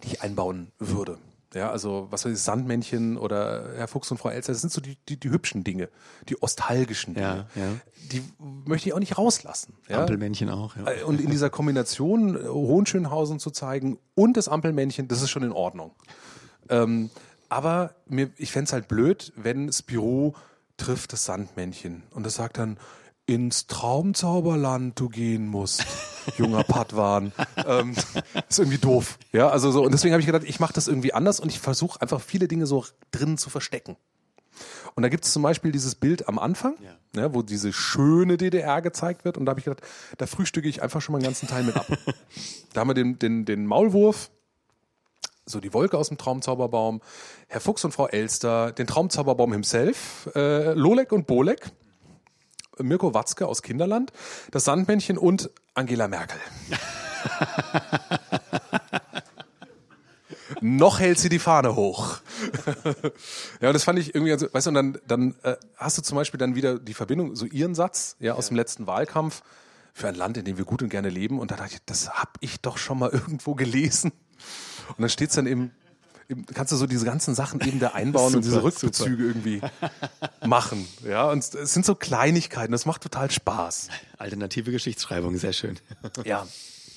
die ich einbauen würde. Ja, also was weiß ich, Sandmännchen oder Herr Fuchs und Frau Elster, das sind so die, die, die hübschen Dinge, die ostalgischen Dinge. Ja, ja. Die möchte ich auch nicht rauslassen. Ja? Ampelmännchen auch. Ja. Äh, und in dieser Kombination äh, Hohenschönhausen zu zeigen und das Ampelmännchen, das ist schon in Ordnung. Ähm, aber mir, ich fände es halt blöd, wenn Spirou trifft das Sandmännchen und es sagt dann, ins Traumzauberland du gehen musst, junger Padwan. ähm, ist irgendwie doof. Ja, also so. Und deswegen habe ich gedacht, ich mache das irgendwie anders und ich versuche einfach viele Dinge so drinnen zu verstecken. Und da gibt es zum Beispiel dieses Bild am Anfang, ja. Ja, wo diese schöne DDR gezeigt wird. Und da habe ich gedacht, da frühstücke ich einfach schon mal einen ganzen Teil mit ab. da haben wir den, den, den Maulwurf, so die Wolke aus dem Traumzauberbaum, Herr Fuchs und Frau Elster, den Traumzauberbaum himself, äh, Lolek und Bolek, Mirko Watzke aus Kinderland, das Sandmännchen und Angela Merkel. Noch hält sie die Fahne hoch. ja, und das fand ich irgendwie, ganz, weißt du, und dann, dann äh, hast du zum Beispiel dann wieder die Verbindung, so ihren Satz, ja, aus ja. dem letzten Wahlkampf für ein Land, in dem wir gut und gerne leben. Und da dachte ich, das hab ich doch schon mal irgendwo gelesen. Und dann steht's dann eben, eben, kannst du so diese ganzen Sachen eben da einbauen super, und diese Rückbezüge super. irgendwie machen. Ja, und es sind so Kleinigkeiten, das macht total Spaß. Alternative Geschichtsschreibung, sehr schön. ja.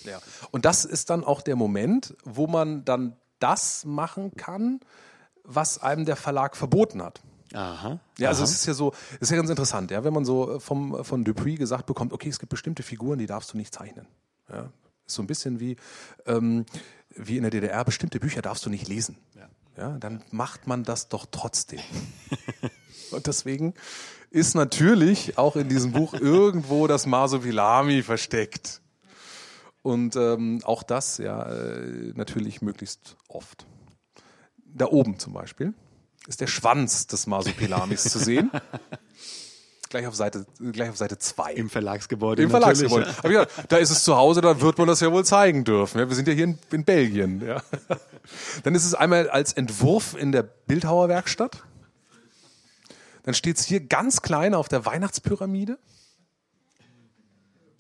Ja. Und das ist dann auch der Moment, wo man dann das machen kann, was einem der Verlag verboten hat. Aha. Ja, also aha. es ist ja so, es ist ja ganz interessant, ja, wenn man so vom, von Dupuis gesagt bekommt, okay, es gibt bestimmte Figuren, die darfst du nicht zeichnen. Ja, ist so ein bisschen wie, ähm, wie in der DDR, bestimmte Bücher darfst du nicht lesen. Ja. Ja, dann macht man das doch trotzdem. Und deswegen ist natürlich auch in diesem Buch irgendwo das Masopilami versteckt. Und ähm, auch das ja äh, natürlich möglichst oft. Da oben zum Beispiel ist der Schwanz des Marsupilamis zu sehen. Gleich auf Seite, gleich auf Seite zwei. Im Verlagsgebäude. Im Verlagsgebäude. Aber ja, da ist es zu Hause, da wird man das ja wohl zeigen dürfen. Ja, wir sind ja hier in, in Belgien. Ja. Dann ist es einmal als Entwurf in der Bildhauerwerkstatt. Dann steht es hier ganz klein auf der Weihnachtspyramide.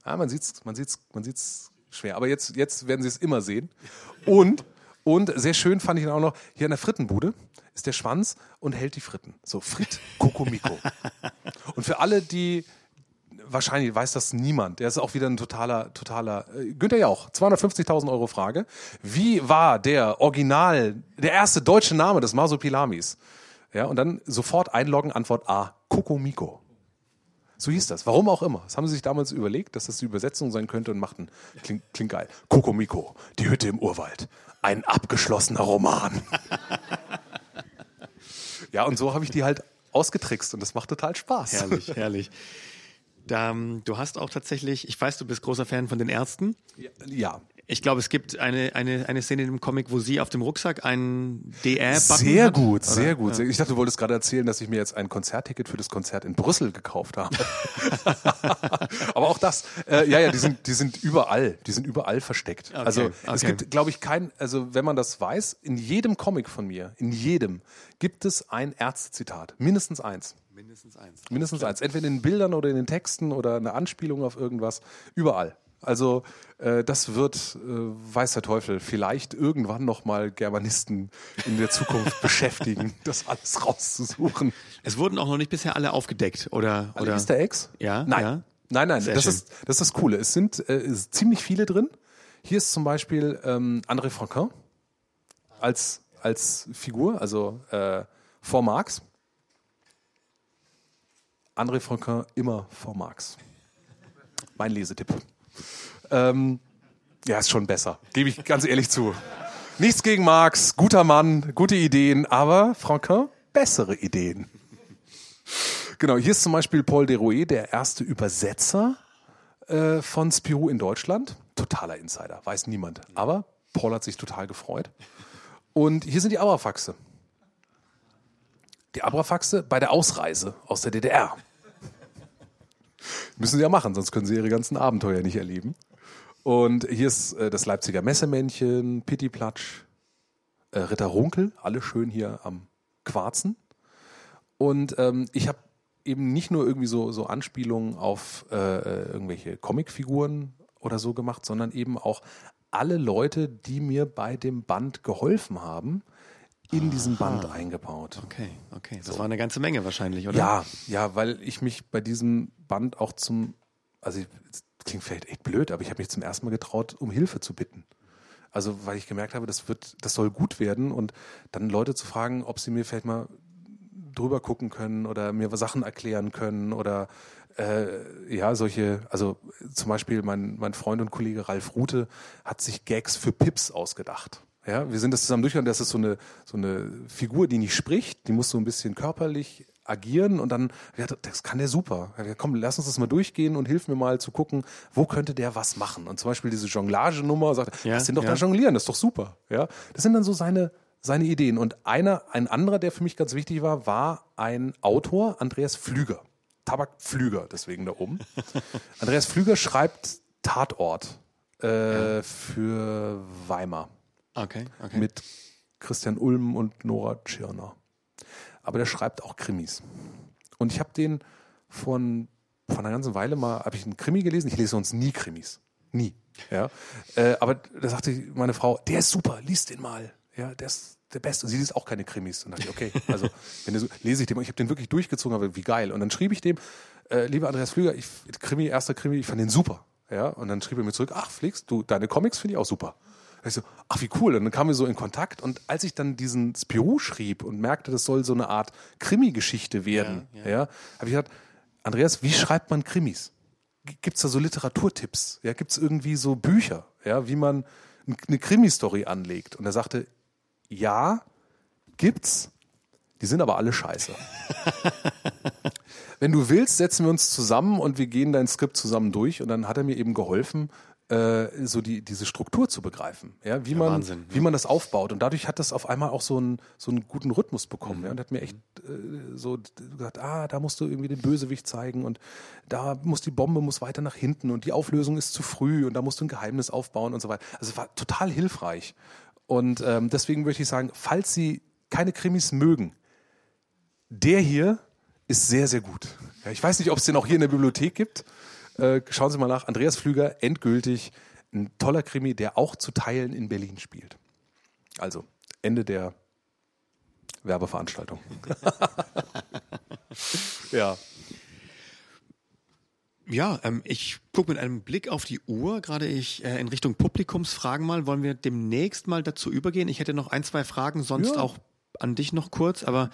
Ja, man sieht es man sieht's, man sieht's schwer. Aber jetzt, jetzt werden Sie es immer sehen. Und, und sehr schön fand ich dann auch noch, hier an der Frittenbude ist der Schwanz und hält die Fritten. So, Frit Kokomiko. Und für alle, die wahrscheinlich weiß das niemand, der ist auch wieder ein totaler, totaler, äh, Günther Jauch, 250.000 Euro Frage. Wie war der Original, der erste deutsche Name des Marsupilamis? Ja, und dann sofort einloggen, Antwort A, Kokomiko. So hieß das. Warum auch immer. Das haben sie sich damals überlegt, dass das die Übersetzung sein könnte und machten. Klingt, klingt geil. Kokomiko, die Hütte im Urwald. Ein abgeschlossener Roman. ja, und so habe ich die halt ausgetrickst und das macht total Spaß. Herrlich, herrlich. Da, du hast auch tatsächlich, ich weiß, du bist großer Fan von den Ärzten. Ja. Ich glaube, es gibt eine, eine, eine Szene im Comic, wo sie auf dem Rucksack einen DR-Button Sehr hat, gut, oder? sehr gut. Ich dachte, du wolltest gerade erzählen, dass ich mir jetzt ein Konzertticket für das Konzert in Brüssel gekauft habe. Aber auch das, äh, ja, ja, die sind, die sind überall, die sind überall versteckt. also es okay. gibt, glaube ich, kein, also wenn man das weiß, in jedem Comic von mir, in jedem, gibt es ein Ärztezitat, mindestens eins. Mindestens eins. Mindestens eins. Entweder in den Bildern oder in den Texten oder eine Anspielung auf irgendwas. Überall. Also äh, das wird, äh, weiß der Teufel, vielleicht irgendwann nochmal Germanisten in der Zukunft beschäftigen, das alles rauszusuchen. Es wurden auch noch nicht bisher alle aufgedeckt, oder? Alle oder? Easter Eggs? Ja, Nein. ja. Nein, nein, Sehr das schön. ist, das ist das Coole. Es sind äh, sind ziemlich viele drin. Hier ist zum Beispiel ähm, André Franquin als, als Figur, also äh, vor Marx. André Franquin immer vor Marx. Mein Lesetipp. Ähm, ja, ist schon besser, gebe ich ganz ehrlich zu. Nichts gegen Marx, guter Mann, gute Ideen, aber Franquin, bessere Ideen. Genau, hier ist zum Beispiel Paul Derouet, der erste Übersetzer äh, von Spirou in Deutschland. Totaler Insider, weiß niemand. Aber Paul hat sich total gefreut. Und hier sind die Abrafaxe. Die Abrafaxe bei der Ausreise aus der DDR. Müssen sie ja machen, sonst können sie ihre ganzen Abenteuer nicht erleben. Und hier ist äh, das Leipziger Messemännchen, Pittiplatsch, äh, Ritter Runkel, alle schön hier am Quarzen. Und ähm, ich habe eben nicht nur irgendwie so, so Anspielungen auf äh, äh, irgendwelche Comicfiguren oder so gemacht, sondern eben auch alle Leute, die mir bei dem Band geholfen haben, in diesen Band eingebaut. Okay, okay. Das war eine ganze Menge wahrscheinlich, oder? Ja, ja, weil ich mich bei diesem Band auch zum, also klingt vielleicht echt blöd, aber ich habe mich zum ersten Mal getraut, um Hilfe zu bitten. Also weil ich gemerkt habe, das wird, das soll gut werden und dann Leute zu fragen, ob sie mir vielleicht mal drüber gucken können oder mir Sachen erklären können oder äh, ja, solche, also zum Beispiel mein, mein Freund und Kollege Ralf Rute hat sich Gags für Pips ausgedacht. Ja, wir sind das zusammen durchgegangen, das ist so eine, so eine Figur, die nicht spricht, die muss so ein bisschen körperlich agieren und dann, ja, das kann der super. Ja, komm, lass uns das mal durchgehen und hilf mir mal zu gucken, wo könnte der was machen. Und zum Beispiel diese Jonglage-Nummer, sagt, Ja, lass den doch ja. da jonglieren, das ist doch super. Ja, das sind dann so seine, seine Ideen. Und einer, ein anderer, der für mich ganz wichtig war, war ein Autor, Andreas Flüger. Tabak Flüger, deswegen da oben. Andreas Flüger schreibt Tatort äh, für Weimar Okay, okay. mit Christian Ulm und Nora Tschirner. Aber der schreibt auch Krimis. Und ich habe den von, von einer ganzen Weile mal, habe ich einen Krimi gelesen. Ich lese sonst nie Krimis. Nie. Ja. Äh, aber da sagte meine Frau, der ist super, lies den mal. Ja, der ist der Beste. Und sie liest auch keine Krimis. Und dachte ich, okay, also wenn so, lese ich den. Ich habe den wirklich durchgezogen, aber wie geil. Und dann schrieb ich dem, äh, lieber Andreas Flüger, ich, Krimi, erster Krimi, ich fand den super. Ja, und dann schrieb er mir zurück, ach Flix, du, deine Comics finde ich auch super. Ich so, ach wie cool. Und dann kamen wir so in Kontakt. Und als ich dann diesen Spirou schrieb und merkte, das soll so eine Art Krimi-Geschichte werden, ja, ja. ja habe ich gesagt, Andreas, wie schreibt man Krimis? Gibt es da so Literaturtipps? Ja, gibt es irgendwie so Bücher, ja, wie man eine Krimi-Story anlegt? Und er sagte, ja, gibt's. Die sind aber alle scheiße. Wenn du willst, setzen wir uns zusammen und wir gehen dein Skript zusammen durch. Und dann hat er mir eben geholfen, äh, so die, diese Struktur zu begreifen, ja, wie ja, man, Wahnsinn, wie ja. man das aufbaut. Und dadurch hat das auf einmal auch so einen, so einen guten Rhythmus bekommen. Mhm. Ja, und hat mir echt äh, so gesagt, ah, da musst du irgendwie den Bösewicht zeigen und da muss die Bombe muss weiter nach hinten und die Auflösung ist zu früh und da musst du ein Geheimnis aufbauen und so weiter. Also es war total hilfreich. Und ähm, deswegen möchte ich sagen, falls Sie keine Krimis mögen, der hier ist sehr, sehr gut. Ja, ich weiß nicht, ob es den auch hier in der Bibliothek gibt. Äh, schauen Sie mal nach. Andreas Flüger, endgültig. Ein toller Krimi, der auch zu Teilen in Berlin spielt. Also, Ende der Werbeveranstaltung. ja. Ja, ähm, ich gucke mit einem Blick auf die Uhr, gerade ich äh, in Richtung Publikumsfragen mal. Wollen wir demnächst mal dazu übergehen? Ich hätte noch ein, zwei Fragen, sonst ja. auch an dich noch kurz, aber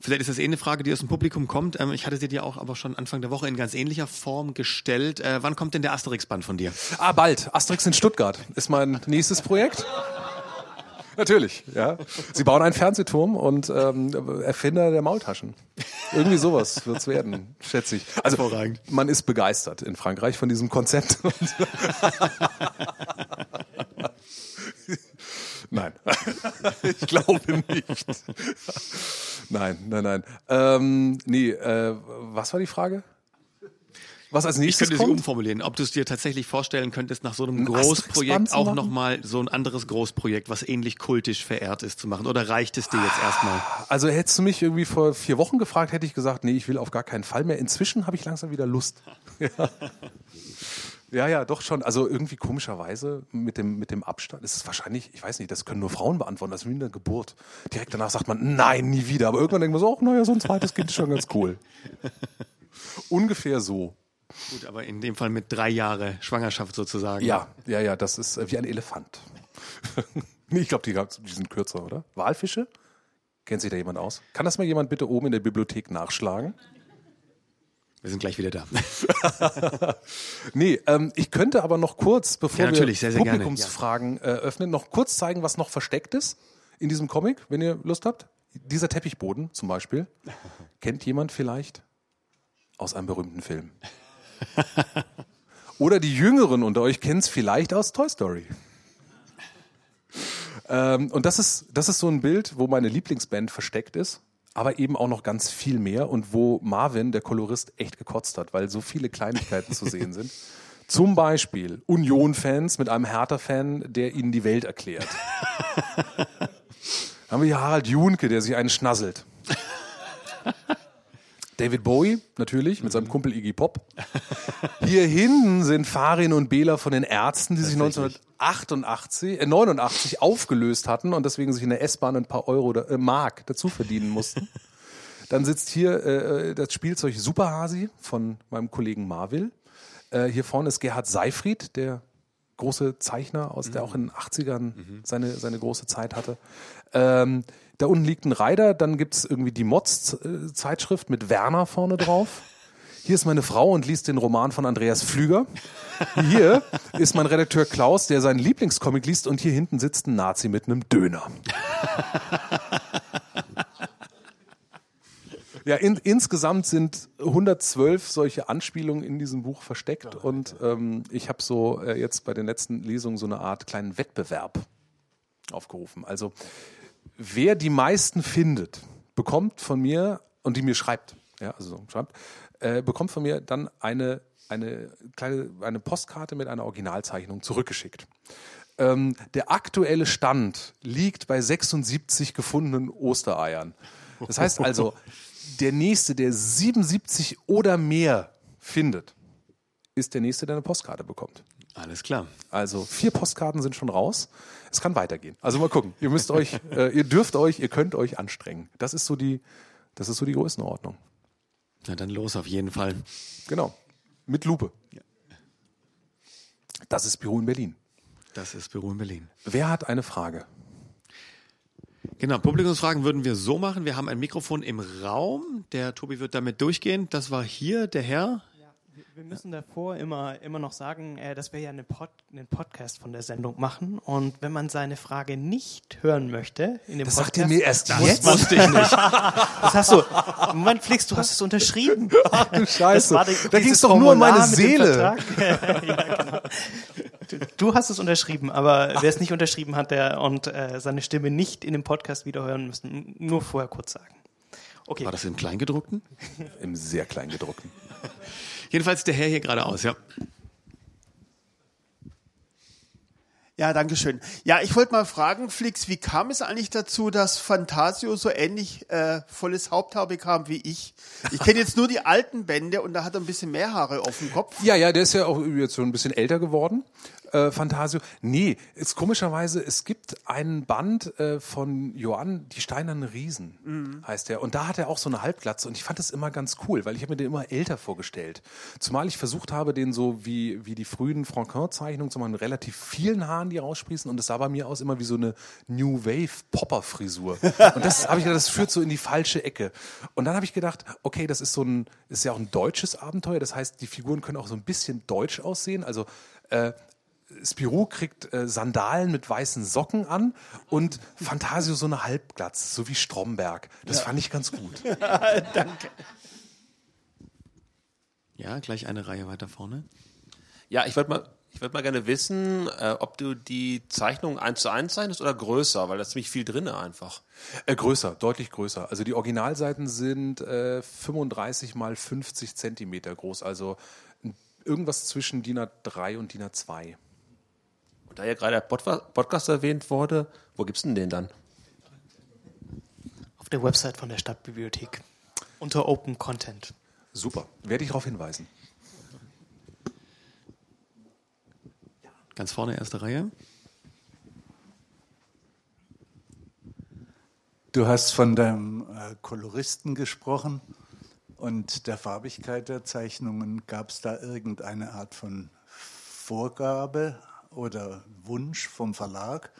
Vielleicht ist das eh eine Frage, die aus dem Publikum kommt. Ähm, ich hatte sie dir auch aber schon Anfang der Woche in ganz ähnlicher Form gestellt. Äh, wann kommt denn der Asterix-Band von dir? Ah, bald. Asterix in Stuttgart ist mein nächstes Projekt. Natürlich, ja. Sie bauen einen Fernsehturm und ähm, Erfinder der Maultaschen. Irgendwie sowas wird's werden, schätze ich. Also man ist begeistert in Frankreich von diesem Konzept. Nein, ich glaube nicht. Nein, nein, nein. Ähm, nee, äh, was war die Frage? Was als nächstes ich könnte kommt? sie umformulieren. Ob du es dir tatsächlich vorstellen könntest, nach so einem ein Großprojekt auch nochmal so ein anderes Großprojekt, was ähnlich kultisch verehrt ist, zu machen? Oder reicht es dir jetzt erstmal? Also hättest du mich irgendwie vor vier Wochen gefragt, hätte ich gesagt, nee, ich will auf gar keinen Fall mehr. Inzwischen habe ich langsam wieder Lust. Ja. Ja, ja, doch schon. Also irgendwie komischerweise mit dem, mit dem Abstand. Es ist wahrscheinlich, ich weiß nicht, das können nur Frauen beantworten. Das ist wie eine Geburt. Direkt danach sagt man, nein, nie wieder. Aber irgendwann denkt man so, oh, naja, so ein zweites Kind ist schon ganz cool. Ungefähr so. Gut, aber in dem Fall mit drei Jahre Schwangerschaft sozusagen. Ja, ja, ja, das ist äh, wie ein Elefant. nee, ich glaube, die, die sind kürzer, oder? Walfische? Kennt sich da jemand aus? Kann das mal jemand bitte oben in der Bibliothek nachschlagen? Wir sind gleich wieder da. nee, ähm, ich könnte aber noch kurz, bevor ja, wir sehr, sehr Publikumsfragen ja. äh, öffnen, noch kurz zeigen, was noch versteckt ist in diesem Comic, wenn ihr Lust habt. Dieser Teppichboden zum Beispiel. Kennt jemand vielleicht aus einem berühmten Film? Oder die Jüngeren unter euch kennen es vielleicht aus Toy Story. Ähm, und das ist, das ist so ein Bild, wo meine Lieblingsband versteckt ist aber eben auch noch ganz viel mehr und wo Marvin, der Kolorist, echt gekotzt hat, weil so viele Kleinigkeiten zu sehen sind. Zum Beispiel Union-Fans mit einem Hertha-Fan, der ihnen die Welt erklärt. Dann haben wir hier Harald Junke, der sich einen schnasselt. David Bowie, natürlich, mit seinem mhm. Kumpel Iggy Pop. Hier hinten sind Farin und Bela von den Ärzten, die sich 1988, äh, 89 aufgelöst hatten und deswegen sich in der S-Bahn ein paar Euro oder, äh, Mark dazu verdienen mussten. Dann sitzt hier äh, das Spielzeug Superhasi von meinem Kollegen Marvil. Äh, hier vorne ist Gerhard Seifried, der große Zeichner, aus der mhm. auch in den 80ern mhm. seine, seine große Zeit hatte. Ähm, da unten liegt ein Reiter, dann gibt's irgendwie die Mods-Zeitschrift mit Werner vorne drauf. Hier ist meine Frau und liest den Roman von Andreas Flüger. Hier ist mein Redakteur Klaus, der seinen Lieblingscomic liest und hier hinten sitzt ein Nazi mit einem Döner. Ja, in, insgesamt sind 112 solche Anspielungen in diesem Buch versteckt und ähm, ich habe so äh, jetzt bei den letzten Lesungen so eine Art kleinen Wettbewerb aufgerufen. Also wer die meisten findet, bekommt von mir und die mir schreibt, ja, also schreibt, äh, bekommt von mir dann eine eine kleine eine Postkarte mit einer Originalzeichnung zurückgeschickt. Ähm, der aktuelle Stand liegt bei 76 gefundenen Ostereiern. Das heißt also, der nächste, der 77 oder mehr findet, ist der nächste, der eine Postkarte bekommt. Alles klar. Also vier Postkarten sind schon raus. Es kann weitergehen. Also mal gucken. Ihr müsst euch, äh, ihr dürft euch, ihr könnt euch anstrengen. Das ist so die, das ist so die Größenordnung. Na dann los auf jeden Fall. Genau. Mit Lupe. Ja. Das ist Büro in Berlin. Das ist Büro in Berlin. Wer hat eine Frage? Genau, Publikumsfragen würden wir so machen. Wir haben ein Mikrofon im Raum. Der Tobi wird damit durchgehen. Das war hier der Herr wir müssen davor immer, immer noch sagen, äh, dass wir ja eine Pod, einen Podcast von der Sendung machen. Und wenn man seine Frage nicht hören möchte, in dem das Podcast. sagt ihr mir erst jetzt? Wusste ich nicht. das hast du. Moment, Flix, du hast es unterschrieben. Ach du Scheiße. da ging es doch nur um meine Seele. ja, genau. du, du, hast es unterschrieben, aber wer es nicht unterschrieben hat der, und äh, seine Stimme nicht in dem Podcast wiederhören müssen, nur vorher kurz sagen. Okay. War das im Kleingedruckten? Im sehr Kleingedruckten. Jedenfalls der Herr hier geradeaus, ja. Ja, danke schön. Ja, ich wollte mal fragen, Flix, wie kam es eigentlich dazu, dass Fantasio so ähnlich äh, volles Haupthaar bekam wie ich? Ich kenne jetzt nur die alten Bände und da hat er ein bisschen mehr Haare auf dem Kopf. Ja, ja, der ist ja auch jetzt so ein bisschen älter geworden äh, Fantasio. Nee, ist komischerweise, es gibt einen Band äh, von Johann, die Steinernen Riesen, mhm. heißt der. Und da hat er auch so eine Halbglatze und ich fand das immer ganz cool, weil ich habe mir den immer älter vorgestellt. Zumal ich versucht habe, den so wie, wie die frühen Franquin-Zeichnungen zu machen, mit relativ vielen Haaren, die raussprießen und es sah bei mir aus immer wie so eine New Wave Popper-Frisur. Und das habe ich gedacht, das führt so in die falsche Ecke. Und dann habe ich gedacht, okay, das ist so ein, ist ja auch ein deutsches Abenteuer. Das heißt, die Figuren können auch so ein bisschen deutsch aussehen. Also äh, Spirou kriegt äh, Sandalen mit weißen Socken an und Fantasio so eine Halbglatze, so wie Stromberg. Das ja. fand ich ganz gut. Danke. Ja, gleich eine Reihe weiter vorne. Ja, ich wollte mal, ich würde mal gerne wissen, äh, ob du die Zeichnung eins zu eins zeichnest oder größer, weil da ist ziemlich viel drin einfach. Äh, größer, deutlich größer. Also die Originalseiten sind äh, 35 mal 50 Zentimeter groß, also irgendwas zwischen DIN A3 und DIN A2 da ja gerade der Podcast erwähnt wurde, wo gibt es denn den dann? Auf der Website von der Stadtbibliothek unter Open Content. Super, werde ich darauf hinweisen. Ganz vorne, erste Reihe. Du hast von deinem äh, Koloristen gesprochen und der Farbigkeit der Zeichnungen. Gab es da irgendeine Art von Vorgabe oder Wunsch vom Verlag,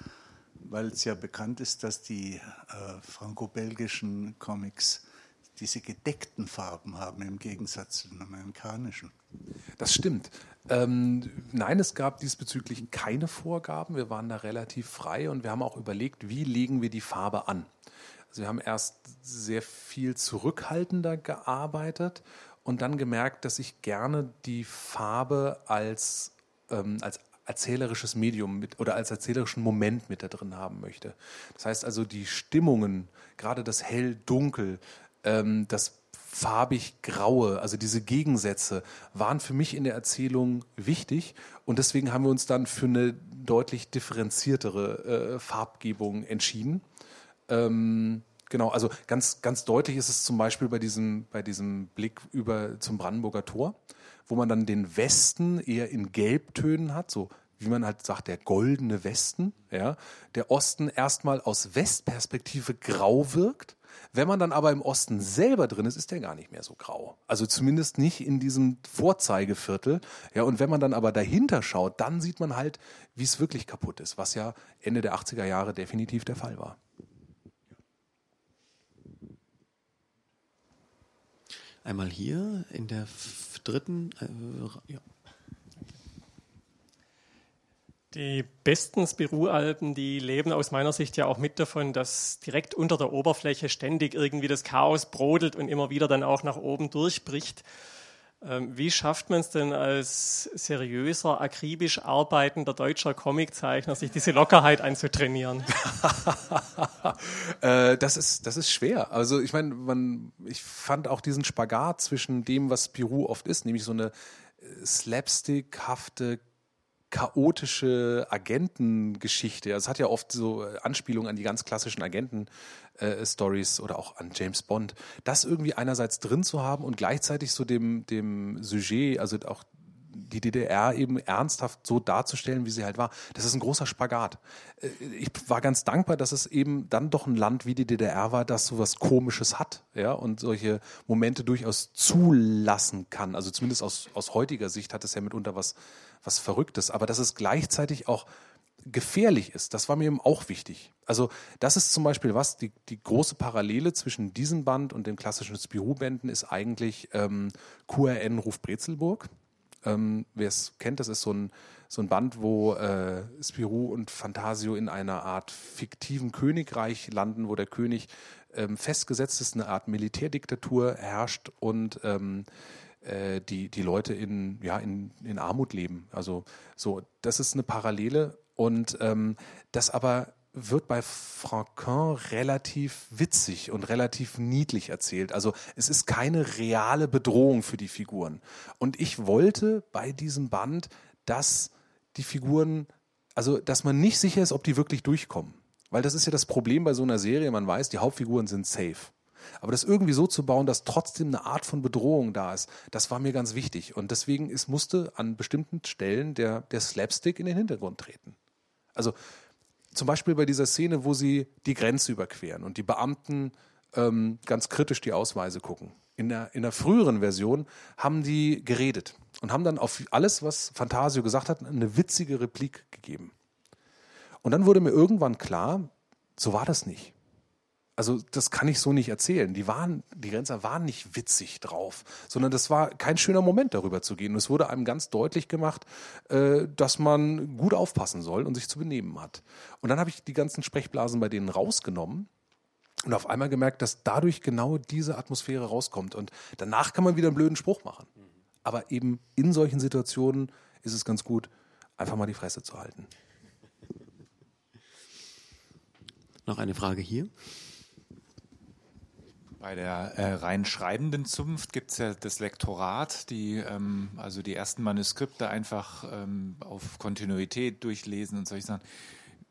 weil es ja bekannt ist, dass die äh, franco-belgischen Comics diese gedeckten Farben haben im Gegensatz zu den amerikanischen. Das stimmt. Ähm, nein, es gab diesbezüglich keine Vorgaben. Wir waren da relativ frei und wir haben auch überlegt, wie legen wir die Farbe an. Also wir haben erst sehr viel zurückhaltender gearbeitet und dann gemerkt, dass ich gerne die Farbe als, ähm, als erzählerisches Medium mit oder als erzählerischen Moment mit da drin haben möchte. Das heißt also die Stimmungen, gerade das hell-dunkel, ähm, das farbig-graue, also diese Gegensätze waren für mich in der Erzählung wichtig und deswegen haben wir uns dann für eine deutlich differenziertere äh, Farbgebung entschieden. Ähm, genau, also ganz, ganz deutlich ist es zum Beispiel bei diesem, bei diesem Blick über zum Brandenburger Tor wo man dann den Westen eher in Gelbtönen hat, so wie man halt sagt, der goldene Westen, ja, der Osten erstmal aus Westperspektive grau wirkt. Wenn man dann aber im Osten selber drin ist, ist der gar nicht mehr so grau. Also zumindest nicht in diesem Vorzeigeviertel. Ja, und wenn man dann aber dahinter schaut, dann sieht man halt, wie es wirklich kaputt ist, was ja Ende der 80er Jahre definitiv der Fall war. Einmal hier in der dritten. Äh, ja. Die besten Spirou-Alben, die leben aus meiner Sicht ja auch mit davon, dass direkt unter der Oberfläche ständig irgendwie das Chaos brodelt und immer wieder dann auch nach oben durchbricht. Ähm, wie schafft man es denn als seriöser, akribisch arbeitender deutscher Comiczeichner, sich diese Lockerheit anzutrainieren? äh, das, ist, das ist schwer. Also ich meine, man, ich fand auch diesen Spagat zwischen dem, was Spirou oft ist, nämlich so eine äh, slapstickhafte chaotische Agentengeschichte. Also es hat ja oft so äh, Anspielungen an die ganz klassischen Agenten-Stories äh, oder auch an James Bond. Das irgendwie einerseits drin zu haben und gleichzeitig so dem, dem Sujet, also auch die DDR eben ernsthaft so darzustellen, wie sie halt war, das ist ein großer Spagat. Äh, ich war ganz dankbar, dass es eben dann doch ein Land wie die DDR war, das sowas Komisches hat, ja, und solche Momente durchaus zulassen kann. Also zumindest aus, aus heutiger Sicht hat es ja mitunter was, was Verrücktes, aber dass es gleichzeitig auch gefährlich ist, das war mir eben auch wichtig. Also das ist zum Beispiel was, die, die große Parallele zwischen diesem Band und den klassischen Spirou-Bänden ist eigentlich ähm, QRN Ruf Brezelburg. Ähm, Wer es kennt, das ist so ein, so ein Band, wo äh, Spirou und Fantasio in einer Art fiktiven Königreich landen, wo der König ähm, festgesetzt ist, eine Art Militärdiktatur herrscht und ähm, äh, die, die Leute in, ja, in, in Armut leben. Also so, das ist eine Parallele und ähm, das aber wird bei Franquin relativ witzig und relativ niedlich erzählt. Also es ist keine reale Bedrohung für die Figuren. Und ich wollte bei diesem Band, dass die Figuren, also dass man nicht sicher ist, ob die wirklich durchkommen. Weil das ist ja das Problem bei so einer Serie, man weiß, die Hauptfiguren sind safe. Aber das irgendwie so zu bauen, dass trotzdem eine Art von Bedrohung da ist, das war mir ganz wichtig. Und deswegen ist, musste an bestimmten Stellen der, der Slapstick in den Hintergrund treten. Also zum Beispiel bei dieser Szene, wo sie die Grenze überqueren und die Beamten ähm, ganz kritisch die Ausweise gucken. In der, in der früheren Version haben die geredet und haben dann auf alles, was Fantasio gesagt hat, eine witzige Replik gegeben. Und dann wurde mir irgendwann klar, so war das nicht also das kann ich so nicht erzählen. Die waren, die Grenzer waren nicht witzig drauf, sondern das war kein schöner Moment, darüber zu gehen. Und es wurde einem ganz deutlich gemacht, äh, dass man gut aufpassen soll und sich zu benehmen hat. Und dann habe ich die ganzen Sprechblasen bei denen rausgenommen und auf einmal gemerkt, dass dadurch genau diese Atmosphäre rauskommt. Und danach kann man wieder einen blöden Spruch machen. Aber eben in solchen Situationen ist es ganz gut, einfach mal die Fresse zu halten. Noch eine Frage hier. Bei der äh, rein schreibenden Zunft gibt es ja das Lektorat, die ähm, also die ersten Manuskripte einfach ähm, auf Kontinuität durchlesen und solche Sachen.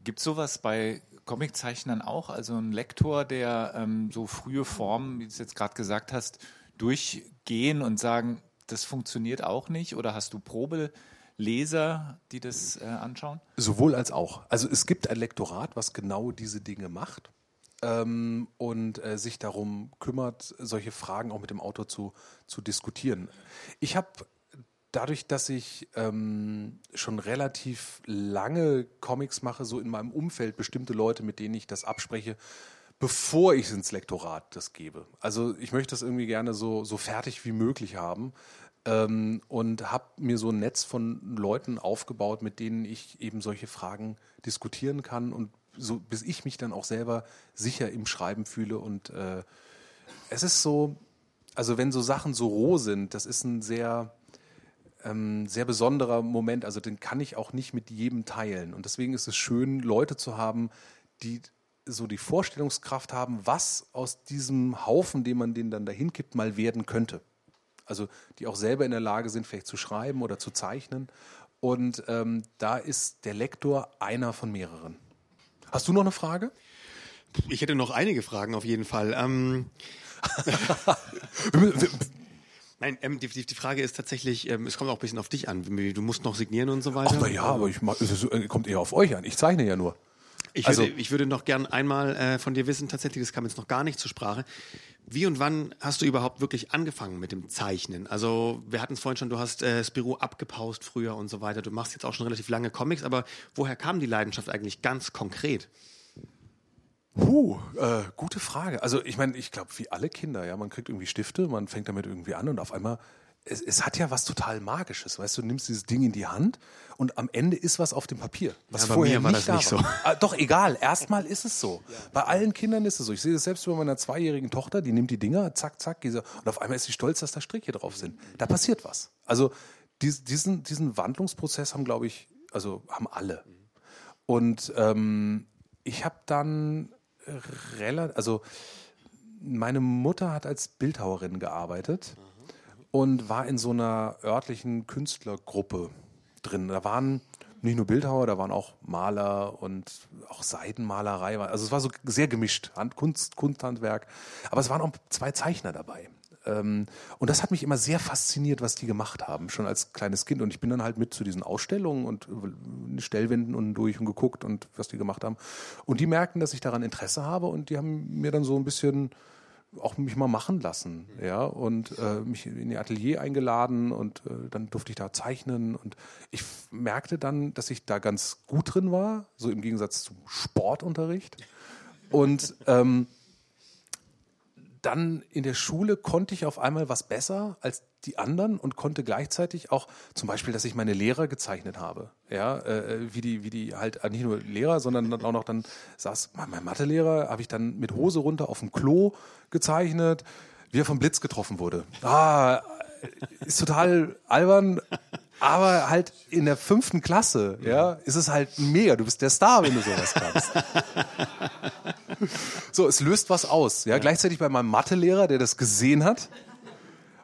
Gibt es sowas bei Comiczeichnern auch? Also ein Lektor, der ähm, so frühe Formen, wie du es jetzt gerade gesagt hast, durchgehen und sagen, das funktioniert auch nicht? Oder hast du Probeleser, die das äh, anschauen? Sowohl als auch. Also es gibt ein Lektorat, was genau diese Dinge macht ähm, und äh, sich darum kümmert, solche Fragen auch mit dem Autor zu, zu diskutieren. Ich habe dadurch, dass ich ähm, schon relativ lange Comics mache, so in meinem Umfeld bestimmte Leute, mit denen ich das abspreche, bevor ich es ins Lektorat das gebe. Also ich möchte das irgendwie gerne so, so fertig wie möglich haben ähm, und habe mir so ein Netz von Leuten aufgebaut, mit denen ich eben solche Fragen diskutieren kann und so, bis ich mich dann auch selber sicher im Schreiben fühle. Und äh, es ist so, also wenn so Sachen so roh sind, das ist ein sehr, ähm, sehr besonderer Moment. Also den kann ich auch nicht mit jedem teilen. Und deswegen ist es schön, Leute zu haben, die so die Vorstellungskraft haben, was aus diesem Haufen, den man denen dann dahin kippt, mal werden könnte. Also die auch selber in der Lage sind, vielleicht zu schreiben oder zu zeichnen. Und ähm, da ist der Lektor einer von mehreren. Hast du noch eine Frage? Ich hätte noch einige Fragen auf jeden Fall. Ähm Nein, ähm, die, die, Frage ist tatsächlich, ähm, es kommt auch ein bisschen auf dich an. Du musst noch signieren und so weiter. Ach, na ja, aber ich mach, es äh, kommt eher auf euch an. Ich zeichne ja nur. Ich, also, würde, ich würde noch gern einmal äh, von dir wissen, tatsächlich, das kam jetzt noch gar nicht zur Sprache. Wie und wann hast du überhaupt wirklich angefangen mit dem Zeichnen? Also wir hatten es vorhin schon, du hast äh, Spirou abgepaust früher und so weiter. Du machst jetzt auch schon relativ lange Comics, aber woher kam die Leidenschaft eigentlich ganz konkret? Puh, äh, gute Frage. Also ich meine, ich glaube, wie alle Kinder, ja, man kriegt irgendwie Stifte, man fängt damit irgendwie an und auf einmal es, es, hat ja was total Magisches, weißt du, du nimmst dieses Ding in die Hand und am Ende ist was auf dem Papier, was ja, vorher war nicht das nicht da so. Ah, doch, egal, erstmal ist es so. Ja. Bei allen Kindern ist es so. Ich sehe das selbst bei meiner zweijährigen Tochter, die nimmt die Dinger, zack, zack, diese, und auf einmal ist sie stolz, dass da Stricke drauf sind. Da passiert was. Also diesen, diesen Wandlungsprozess haben, glaube ich, also haben alle. Und ähm, ich habe dann relativ, also meine Mutter hat als Bildhauerin gearbeitet und war in so einer örtlichen Künstlergruppe drin. Da waren nicht nur Bildhauer, da waren auch Maler und auch Seidenmalerei. Also es war so sehr gemischt, Kunst, Kunsthandwerk. Aber es waren auch zwei Zeichner dabei. ähm, und das hat mich immer sehr fasziniert, was die gemacht haben, schon als kleines Kind. Und ich bin dann halt mit zu diesen Ausstellungen und äh, Stellwänden und durch und geguckt und was die gemacht haben. Und die merkten, dass ich daran Interesse habe und die haben mir dann so ein bisschen auch mich mal machen lassen, ja, und äh, mich in die Atelier eingeladen und äh, dann durfte ich da zeichnen und ich merkte dann, dass ich da ganz gut drin war, so im Gegensatz zum Sportunterricht. Und ähm, dann in der Schule konnte ich auf einmal was besser als die anderen und konnte gleichzeitig auch zum Beispiel, dass ich meine Lehrer gezeichnet habe. Ja, äh, wie die, wie die halt äh, nicht nur Lehrer, sondern dann auch noch dann saß mein Mathelehrer, habe ich dann mit Hose runter auf dem Klo gezeichnet, wie er vom Blitz getroffen wurde. Ah, ist total albern, aber halt in der fünften Klasse, ja, ist es halt mega. Du bist der Star, wenn du sowas kannst. so, es löst was aus. Ja, gleichzeitig bei meinem Mathelehrer, der das gesehen hat.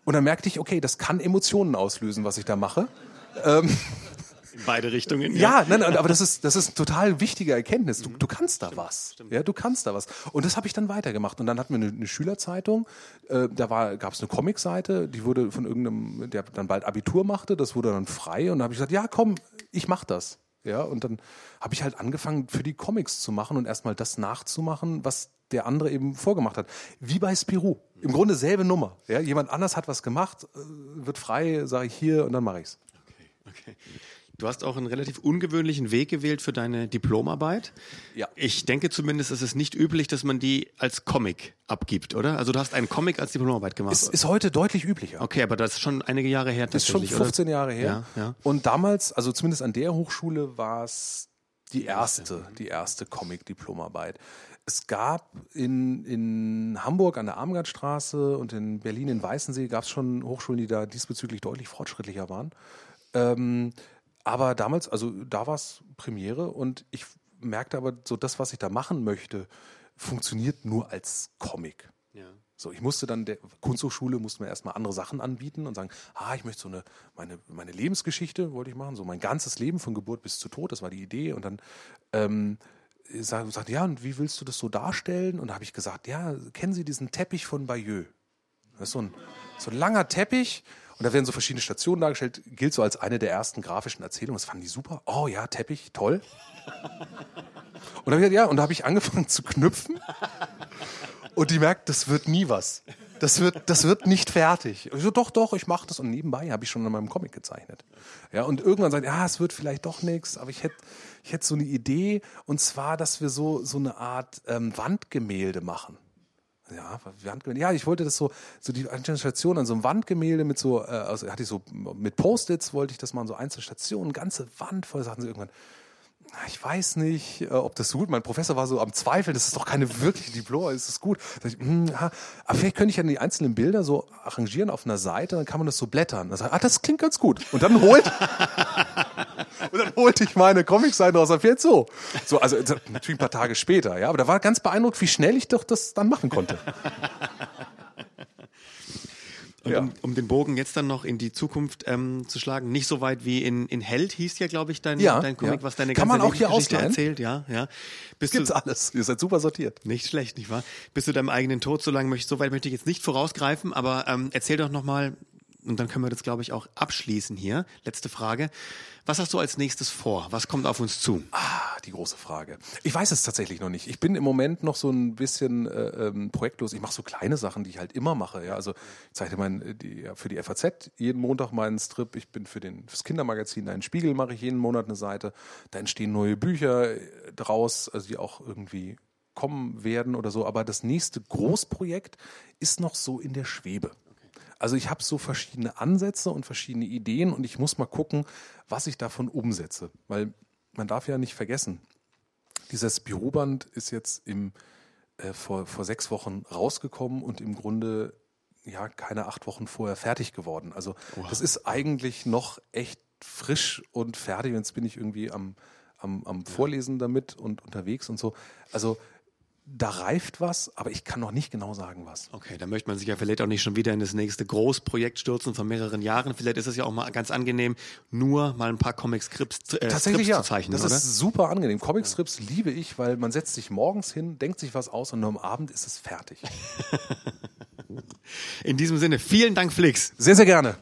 Und dann merkte ich, okay, das kann Emotionen auslösen, was ich da mache. Ähm, in beide Richtungen. Ja, ja nein, aber das ist, das ist eine total wichtige Erkenntnis. Du, du kannst da stimmt, was. Stimmt. Ja, du kannst da was. Und das habe ich dann weitergemacht. Und dann hatten wir eine, eine Schülerzeitung. Äh, da war, gab es eine Comicseite, die wurde von irgendeinem, der dann bald Abitur machte, das wurde dann frei. Und da habe ich gesagt, ja, komm, ich mach das. Ja, und dann habe ich halt angefangen, für die Comics zu machen und erstmal das nachzumachen, was der andere eben vorgemacht hat. Wie bei Spirou. Im Grunde selbe Nummer. Ja, jemand anders hat was gemacht, äh, wird frei, sage ich hier und dann mache ich's. Okay, okay. Du hast auch einen relativ ungewöhnlichen Weg gewählt für deine Diplomarbeit. Ja. Ich denke zumindest, es ist nicht üblich, dass man die als Comic abgibt, oder? Also du hast einen Comic als Diplomarbeit gemacht. Ist, ist heute deutlich üblicher. Okay, aber das ist schon einige Jahre her Das ist schon tatsächlich, 15 Jahre her. Ja, ja. Und damals, also zumindest an der Hochschule, war es die erste, die erste Comic-Diplomarbeit. Es gab in, in Hamburg an der Armgardstraße und in Berlin in Weißensee gab es schon Hochschulen, die da diesbezüglich deutlich fortschrittlicher waren. Ähm, aber damals, also da war es Premiere und ich merkte aber so, das, was ich da machen möchte, funktioniert nur als Comic. Ja. So, ich musste dann der Kunsthochschule musste mir erstmal andere Sachen anbieten und sagen, ah, ich möchte so eine meine meine Lebensgeschichte wollte ich machen, so mein ganzes Leben von Geburt bis zu Tod, das war die Idee und dann ähm, sag- sagte ja und wie willst du das so darstellen? Und da habe ich gesagt, ja, kennen Sie diesen Teppich von Bayeux? Das ist so ein so ein langer Teppich und da werden so verschiedene Stationen dargestellt, gilt so als eine der ersten grafischen Erzählungen. Das fanden die super. Oh ja, Teppich, toll. Und dann hab ich ja, und da habe ich angefangen zu knüpfen. Und die merkt, das wird nie was. Das wird, das wird nicht fertig. Ich so, doch, doch, ich mache das. Und nebenbei habe ich schon an meinem Comic gezeichnet. Ja, und irgendwann sagt, ja, es wird vielleicht doch nichts, aber ich hätte ich hätte so eine Idee, und zwar, dass wir so, so eine Art ähm, Wandgemälde machen. Ja, Wandgemälde. Ja, ich wollte das so, so die einzelnen Stationen an so einem Wandgemälde mit so, äh, also hatte ich so, mit Post-its wollte ich das machen, so einzelne Stationen, ganze Wand voll, sagten sie irgendwann, "Na, ich weiß nicht, äh, ob das so gut. Mein Professor war so am Zweifeln, das ist doch keine wirkliche Diploma, ist das gut? Sag ich, hm, ja, aber vielleicht könnte ich ja die einzelnen Bilder so arrangieren auf einer Seite, dann kann man das so blättern. Dann sag ich, ah, das klingt ganz gut. Und dann holt, und dann holte ich meine Comicseite raus und jetzt so. So, also natürlich ein paar Tage später, ja, aber da war ganz beeindruckt, wie schnell ich doch das dann machen konnte. Und Ja. um, um den Bogen jetzt dann noch in die Zukunft ähm, zu schlagen, nicht so weit wie in, in Held hieß ja, glaube ich, dein, Ja, dein Comic, ja. was deine Kann ganze man auch hier Lebensgeschichte ausleihen? erzählt, ja, ja. Bist Gibt's du, alles. Ihr seid super sortiert. Nicht schlecht, nicht wahr? Bis zu deinem eigenen Tod, so lange möchte, so weit möchte ich jetzt nicht vorausgreifen, aber ähm, erzähl doch nochmal, und dann können wir das, glaube ich, auch abschließen hier. Letzte Frage. Was hast du als nächstes vor? Was kommt auf uns zu? Ah, die große Frage. Ich weiß es tatsächlich noch nicht. Ich bin im Moment noch so ein bisschen äh, ähm, projektlos. Ich mache so kleine Sachen, die ich halt immer mache. Ja, also ich zeichne mein, die, ja, für die FAZ jeden Montag meinen Strip. Ich bin für den fürs Kindermagazin Ein Spiegel mache ich jeden Monat eine Seite. Da entstehen neue Bücher äh, draus, also die auch irgendwie kommen werden oder so. Aber das nächste Großprojekt ist noch so in der Schwebe. Also ich habe so verschiedene Ansätze und verschiedene Ideen und ich muss mal gucken, was ich davon umsetze. Weil man darf ja nicht vergessen, dieses Büroband ist jetzt im, äh, vor, vor sechs Wochen rausgekommen und im Grunde ja keine acht Wochen vorher fertig geworden. Also das ist eigentlich noch echt frisch und fertig. Jetzt bin ich irgendwie am, am, am Vorlesen damit und unterwegs und so. Also da reift was, aber ich kann noch nicht genau sagen, was. Okay, da möchte man sich ja vielleicht auch nicht schon wieder in das nächste Großprojekt stürzen von mehreren Jahren. Vielleicht ist es ja auch mal ganz angenehm, nur mal ein paar Comic-Scripts äh, Tatsächlich Strips ja. zu zeichnen, das oder? ist super angenehm. Comicstrips liebe ich, weil man setzt sich morgens hin, denkt sich was aus und nur am Abend ist es fertig. In diesem Sinne, vielen Dank, Flix. Sehr, sehr gerne.